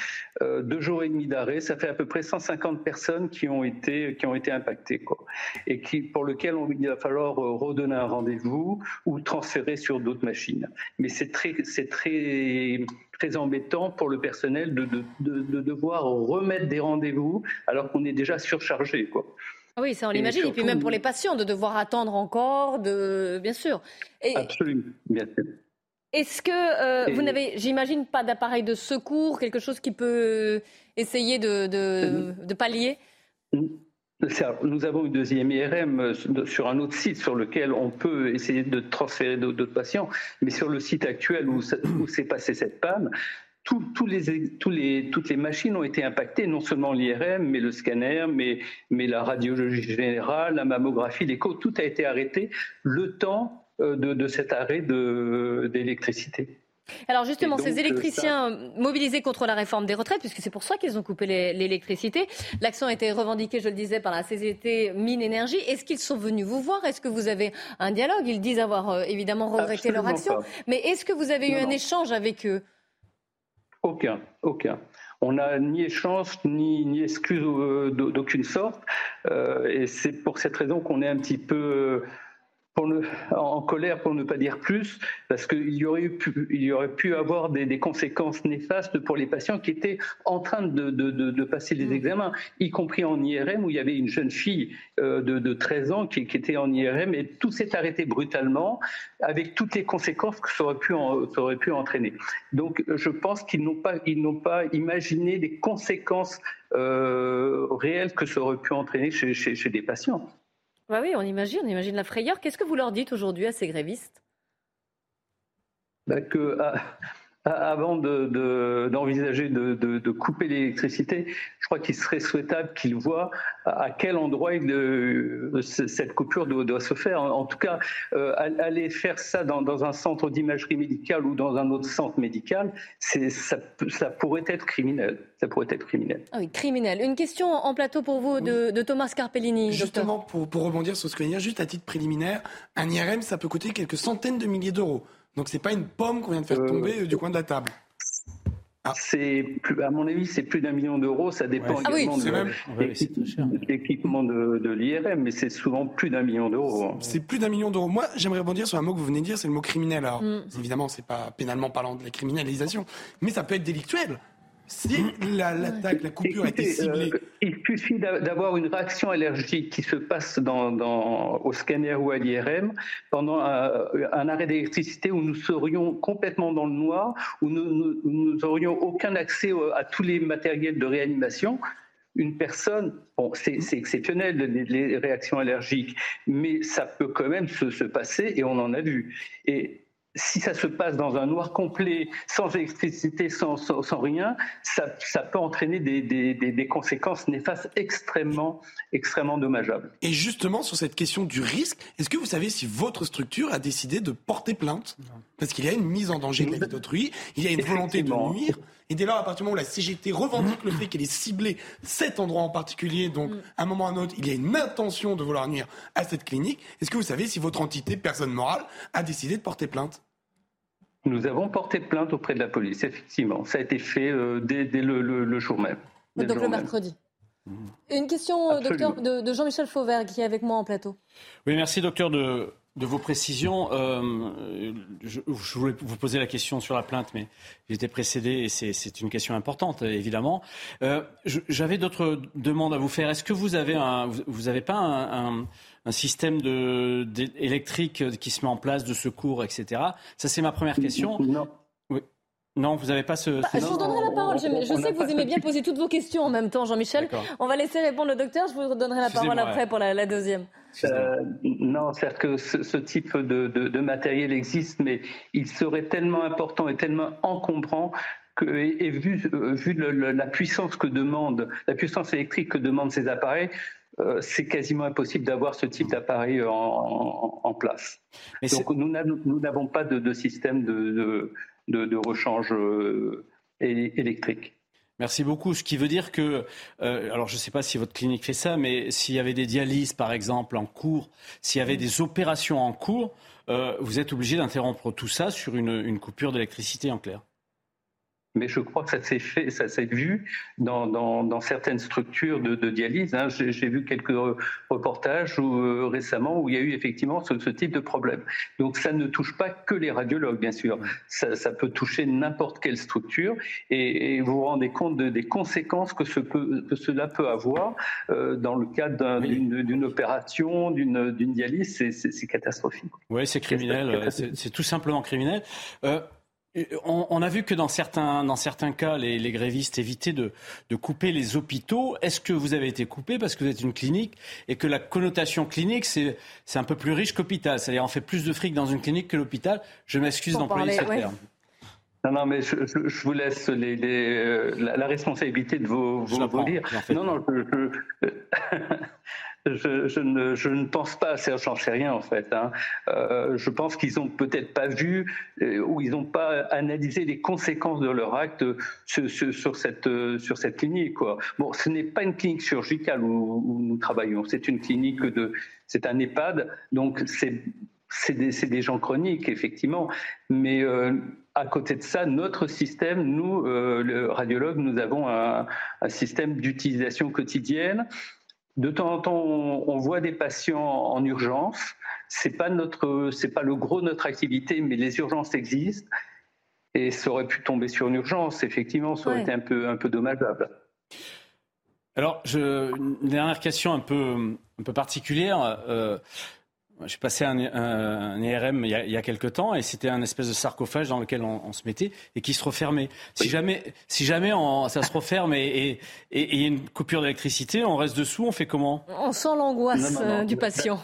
Speaker 21: euh, deux jours et demi d'arrêt, ça fait à peu près 150 personnes qui ont été qui ont été impactées, quoi, et qui pour lesquelles il va falloir redonner un rendez-vous ou transférer sur d'autres machines. Mais c'est très c'est très très embêtant pour le personnel de, de, de, de devoir remettre des rendez-vous alors qu'on est déjà surchargé, quoi.
Speaker 1: Ah oui, ça on l'imagine. Et puis même pour les patients, de devoir attendre encore, de... bien sûr.
Speaker 21: Absolument, bien sûr.
Speaker 1: Est-ce que euh, vous n'avez, j'imagine, pas d'appareil de secours, quelque chose qui peut essayer de, de, pallier?
Speaker 21: Nous avons une deuxième IRM euh, sur un autre site sur lequel on peut essayer de transférer d'autres patients, mais sur le site actuel où, où s'est passée cette panne, les, tous les, toutes les machines ont été impactées, non seulement l'IRM, mais le scanner, mais, mais la radiologie générale, la mammographie, l'écho, tout a été arrêté le temps euh, de, de cet arrêt d'électricité.
Speaker 1: Alors justement, ces euh, électriciens mobilisés contre la réforme des retraites, puisque c'est pour ça qu'ils ont coupé l'électricité, l'action a été revendiqué, je le disais, par la CGT Mine Énergie. Est-ce qu'ils sont venus vous voir? Est-ce que vous avez un dialogue? Ils disent avoir euh, évidemment regretté leur action. Mais est-ce que vous avez eu un échange avec eux?
Speaker 21: Aucun, aucun. On n'a ni échange ni, excuse euh, d'aucune sorte. Euh, et c'est pour cette raison qu'on est un petit peu en colère pour ne pas dire plus, parce qu'il y aurait pu, il y aurait pu avoir des, conséquences néfastes pour les patients qui étaient en train de, de, passer les mm. examens, y compris en IRM où il y avait une jeune fille euh, de, 13 ans qui, était en IRM et tout s'est arrêté brutalement avec toutes les conséquences que ça aurait pu, ça aurait pu entraîner. Donc je pense qu'ils n'ont pas, ils n'ont pas imaginé des conséquences euh, réelles que ça aurait pu entraîner chez, chez, chez des patients.
Speaker 1: Bah oui, on imagine, on imagine la frayeur. Qu'est-ce que vous leur dites aujourd'hui à ces grévistes?
Speaker 21: Bah que, ah, avant d'envisager de, de, couper l'électricité, je crois qu'il serait souhaitable qu'ils voient à quel endroit cette coupure doit, se faire. En, tout cas, euh, aller faire ça dans, un centre d'imagerie médicale ou dans un autre centre médical, ça, ça, pourrait être criminel. Ça pourrait être criminel.
Speaker 1: Ah oui, criminel. Une question en plateau pour vous de, Thomas Carpellini.
Speaker 11: Justement, pour, pour, rebondir sur ce que vient dire, juste à titre préliminaire, un IRM, ça peut coûter quelques centaines de milliers d'euros. Donc c'est pas une pomme qu'on vient de faire euh, tomber euh, du coin de la table.
Speaker 21: Ah. C'est à mon avis, c'est plus d'un million d'euros. Ça dépend également de l'équipement de, l'IRM, mais c'est souvent plus d'un million d'euros. Hein.
Speaker 11: C'est plus d'un million d'euros. Moi, j'aimerais rebondir sur un mot que vous venez de dire, c'est le mot criminel. Alors, mm. évidemment, c'est pas pénalement parlant de la criminalisation, mais ça peut être délictuel. Si l'attaque, la, coupure a été ciblée. Euh,
Speaker 21: il suffit d'avoir une réaction allergique qui se passe dans, au scanner ou à l'IRM pendant un, arrêt d'électricité où nous serions complètement dans le noir, où nous n'aurions aucun accès à tous les matériels de réanimation une personne, bon, c'est exceptionnel les, réactions allergiques, mais ça peut quand même se, se, passer et on en a vu. Et si ça se passe dans un noir complet, sans électricité, sans, sans, rien, ça, ça, peut entraîner des, des, des, conséquences néfastes extrêmement, extrêmement dommageables.
Speaker 11: Et justement, sur cette question du risque, est-ce que vous savez si votre structure a décidé de porter plainte? Parce qu'il y a une mise en danger de la vie d'autrui, il y a une volonté de nuire. Et dès lors, à partir du moment où la CGT revendique le fait qu'elle est ciblée cet endroit en particulier, donc mm. à un moment ou à un autre, il y a une intention de vouloir nuire à cette clinique, est-ce que vous savez si votre entité, personne morale, a décidé de porter plainte?
Speaker 21: Nous avons porté plainte auprès de la police, effectivement. Ça a été fait euh, dès, le, jour même.
Speaker 1: Donc le, mercredi. Une question, euh, docteur, de, Jean-Michel Fauvert, qui est avec moi en plateau.
Speaker 12: Oui, merci, docteur, de, vos précisions. Euh, je, voulais vous poser la question sur la plainte, mais j'étais précédé et c'est une question importante, évidemment. J'avais d'autres demandes à vous faire. Est-ce que vous avez un, vous n'avez pas un un système de, électrique qui se met en place de secours, etc. Ça, c'est ma première question.
Speaker 21: Non.
Speaker 12: Non, vous n'avez pas ce.
Speaker 1: Bah, je vous donnerai la parole. Je, sais que vous aimez bien poser toutes vos questions en même temps, Jean-Michel. On va laisser répondre le docteur. Je vous donnerai la parole après pour la, deuxième.
Speaker 21: Euh, non, certes que ce, type de, matériel existe, mais il serait tellement important et tellement encombrant que, et, vu, euh, vu la puissance que demande, la puissance électrique que demandent ces appareils, euh, c'est quasiment impossible d'avoir ce type d'appareil en, place. Donc nous n'avons pas de, système de, de, rechange euh, électrique.
Speaker 12: Merci beaucoup. Ce qui veut dire que, euh, alors je ne sais pas si votre clinique fait ça, mais s'il y avait des dialyses par exemple en cours, s'il y avait des opérations en cours, vous êtes obligé d'interrompre tout ça sur une coupure d'électricité en clair
Speaker 21: mais je crois que ça s'est fait, ça s'est vu dans, dans, certaines structures de, dialyse. Hein. J'ai vu quelques reportages où, euh, récemment où il y a eu effectivement ce, type de problème. Donc ça ne touche pas que les radiologues, bien sûr. Ça, ça peut toucher n'importe quelle structure et, vous vous rendez compte des conséquences que, ce peut, que, cela peut avoir euh, dans le cadre d'une opération, d'une dialyse. C'est catastrophique.
Speaker 12: Oui, c'est criminel. C'est tout simplement criminel. Euh, on, a vu que dans certains, dans certains cas, les, grévistes évitaient de, couper les hôpitaux. Est-ce que vous avez été coupé parce que vous êtes une clinique et que la connotation clinique, c'est un peu plus riche qu'hôpital? C'est-à-dire on fait plus de fric dans une clinique que l'hôpital. Je m'excuse d'employer ce terme.
Speaker 21: Non, non, mais je, vous laisse euh, la, responsabilité de vous, vous, dire. Non, non, je, je, ne, pense pas, j'en sais rien en fait. Hein. Euh, je pense qu'ils n'ont peut-être pas vu euh, ou ils n'ont pas analysé les conséquences de leur acte sur, sur, cette, sur cette clinique. Bon, ce n'est pas une clinique chirurgicale où, nous travaillons, c'est une clinique de, c'est un EHPAD, donc c'est des, des, gens chroniques, effectivement. Mais euh, à côté de ça, notre système, nous, euh, le radiologue, nous avons un système d'utilisation quotidienne de temps en temps, on, voit des patients en urgence. C'est pas notre, c'est pas le gros de notre activité, mais les urgences existent. Et ça aurait pu tomber sur une urgence. Effectivement, ça aurait été un peu, un peu dommageable.
Speaker 12: Alors, je, une dernière question un peu, un peu particulière. Euh, j'ai passé un, un, IRM il y, a, il y, a, quelque temps et c'était un espèce de sarcophage dans lequel on, se mettait et qui se refermait. Si jamais, si jamais ça se referme et il y a une coupure d'électricité, on reste dessous, on fait comment?
Speaker 1: On sent l'angoisse euh, du patient.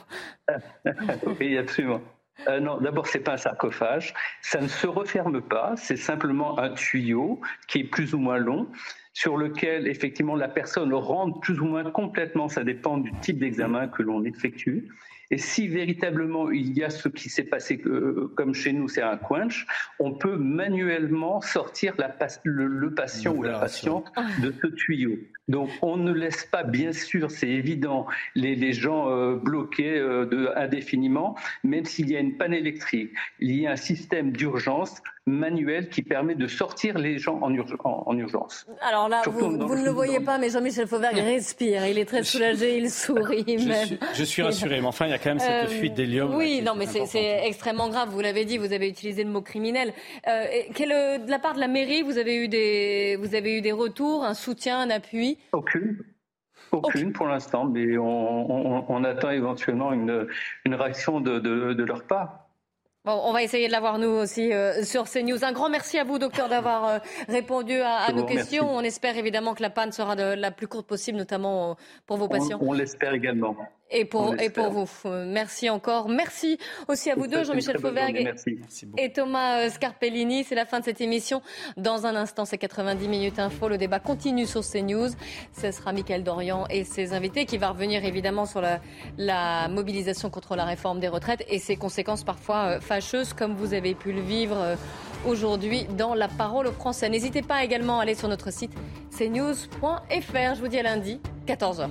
Speaker 21: oui, absolument. Euh, non, d'abord, c'est pas un sarcophage. Ça ne se referme pas. C'est simplement un tuyau qui est plus ou moins long, sur lequel effectivement la personne rentre plus ou moins complètement. Ça dépend du type d'examen que l'on effectue. Et si véritablement il y a ce qui s'est passé, euh, comme chez nous, c'est un quench, on peut manuellement sortir la, le, patient ou la patiente de ce tuyau. Donc on ne laisse pas, bien sûr, c'est évident, les, les gens euh, bloqués euh, de, indéfiniment, même s'il y a une panne électrique. Il y a un système d'urgence manuel qui permet de sortir les gens en, en, urgence.
Speaker 1: Alors là, vous, ne le voyez pas, mais Jean-Michel Fauvergue respire. Il est très soulagé, il sourit
Speaker 12: je
Speaker 1: même.
Speaker 12: Suis, je suis rassuré, mais enfin, il y a quand même cette euh, fuite d'hélium.
Speaker 1: Oui, non, mais c'est extrêmement grave. Vous l'avez dit, vous avez utilisé le mot criminel. Euh, de la part de la mairie, vous avez eu des, vous avez eu des retours, un soutien, un appui?
Speaker 21: Aucune. Aucune pour l'instant, mais on, attend éventuellement une, une réaction de, de leur part.
Speaker 1: Bon, on va essayer de l'avoir nous aussi euh, sur CNews. Un grand merci à vous, docteur, d'avoir euh, répondu à, nos questions. On espère évidemment que la panne sera de la plus courte possible, notamment euh, pour vos patients.
Speaker 21: on l'espère également
Speaker 1: et pour, et pour vous. Merci encore. Merci aussi à vous deux, Jean-Michel Fauvergue et, Thomas euh, Scarpellini. C'est la fin de cette émission. Dans un instant, c'est 90 minutes info. Le débat continue sur CNews. Ce sera Mickaël Dorian et ses invités qui va revenir évidemment sur la, la mobilisation contre la réforme des retraites et ses conséquences parfois euh, fâcheuses, comme vous avez pu le vivre euh, aujourd'hui dans La Parole aux Français. N'hésitez pas également à aller sur notre site cnews.fr. Je vous dis à lundi, 14h.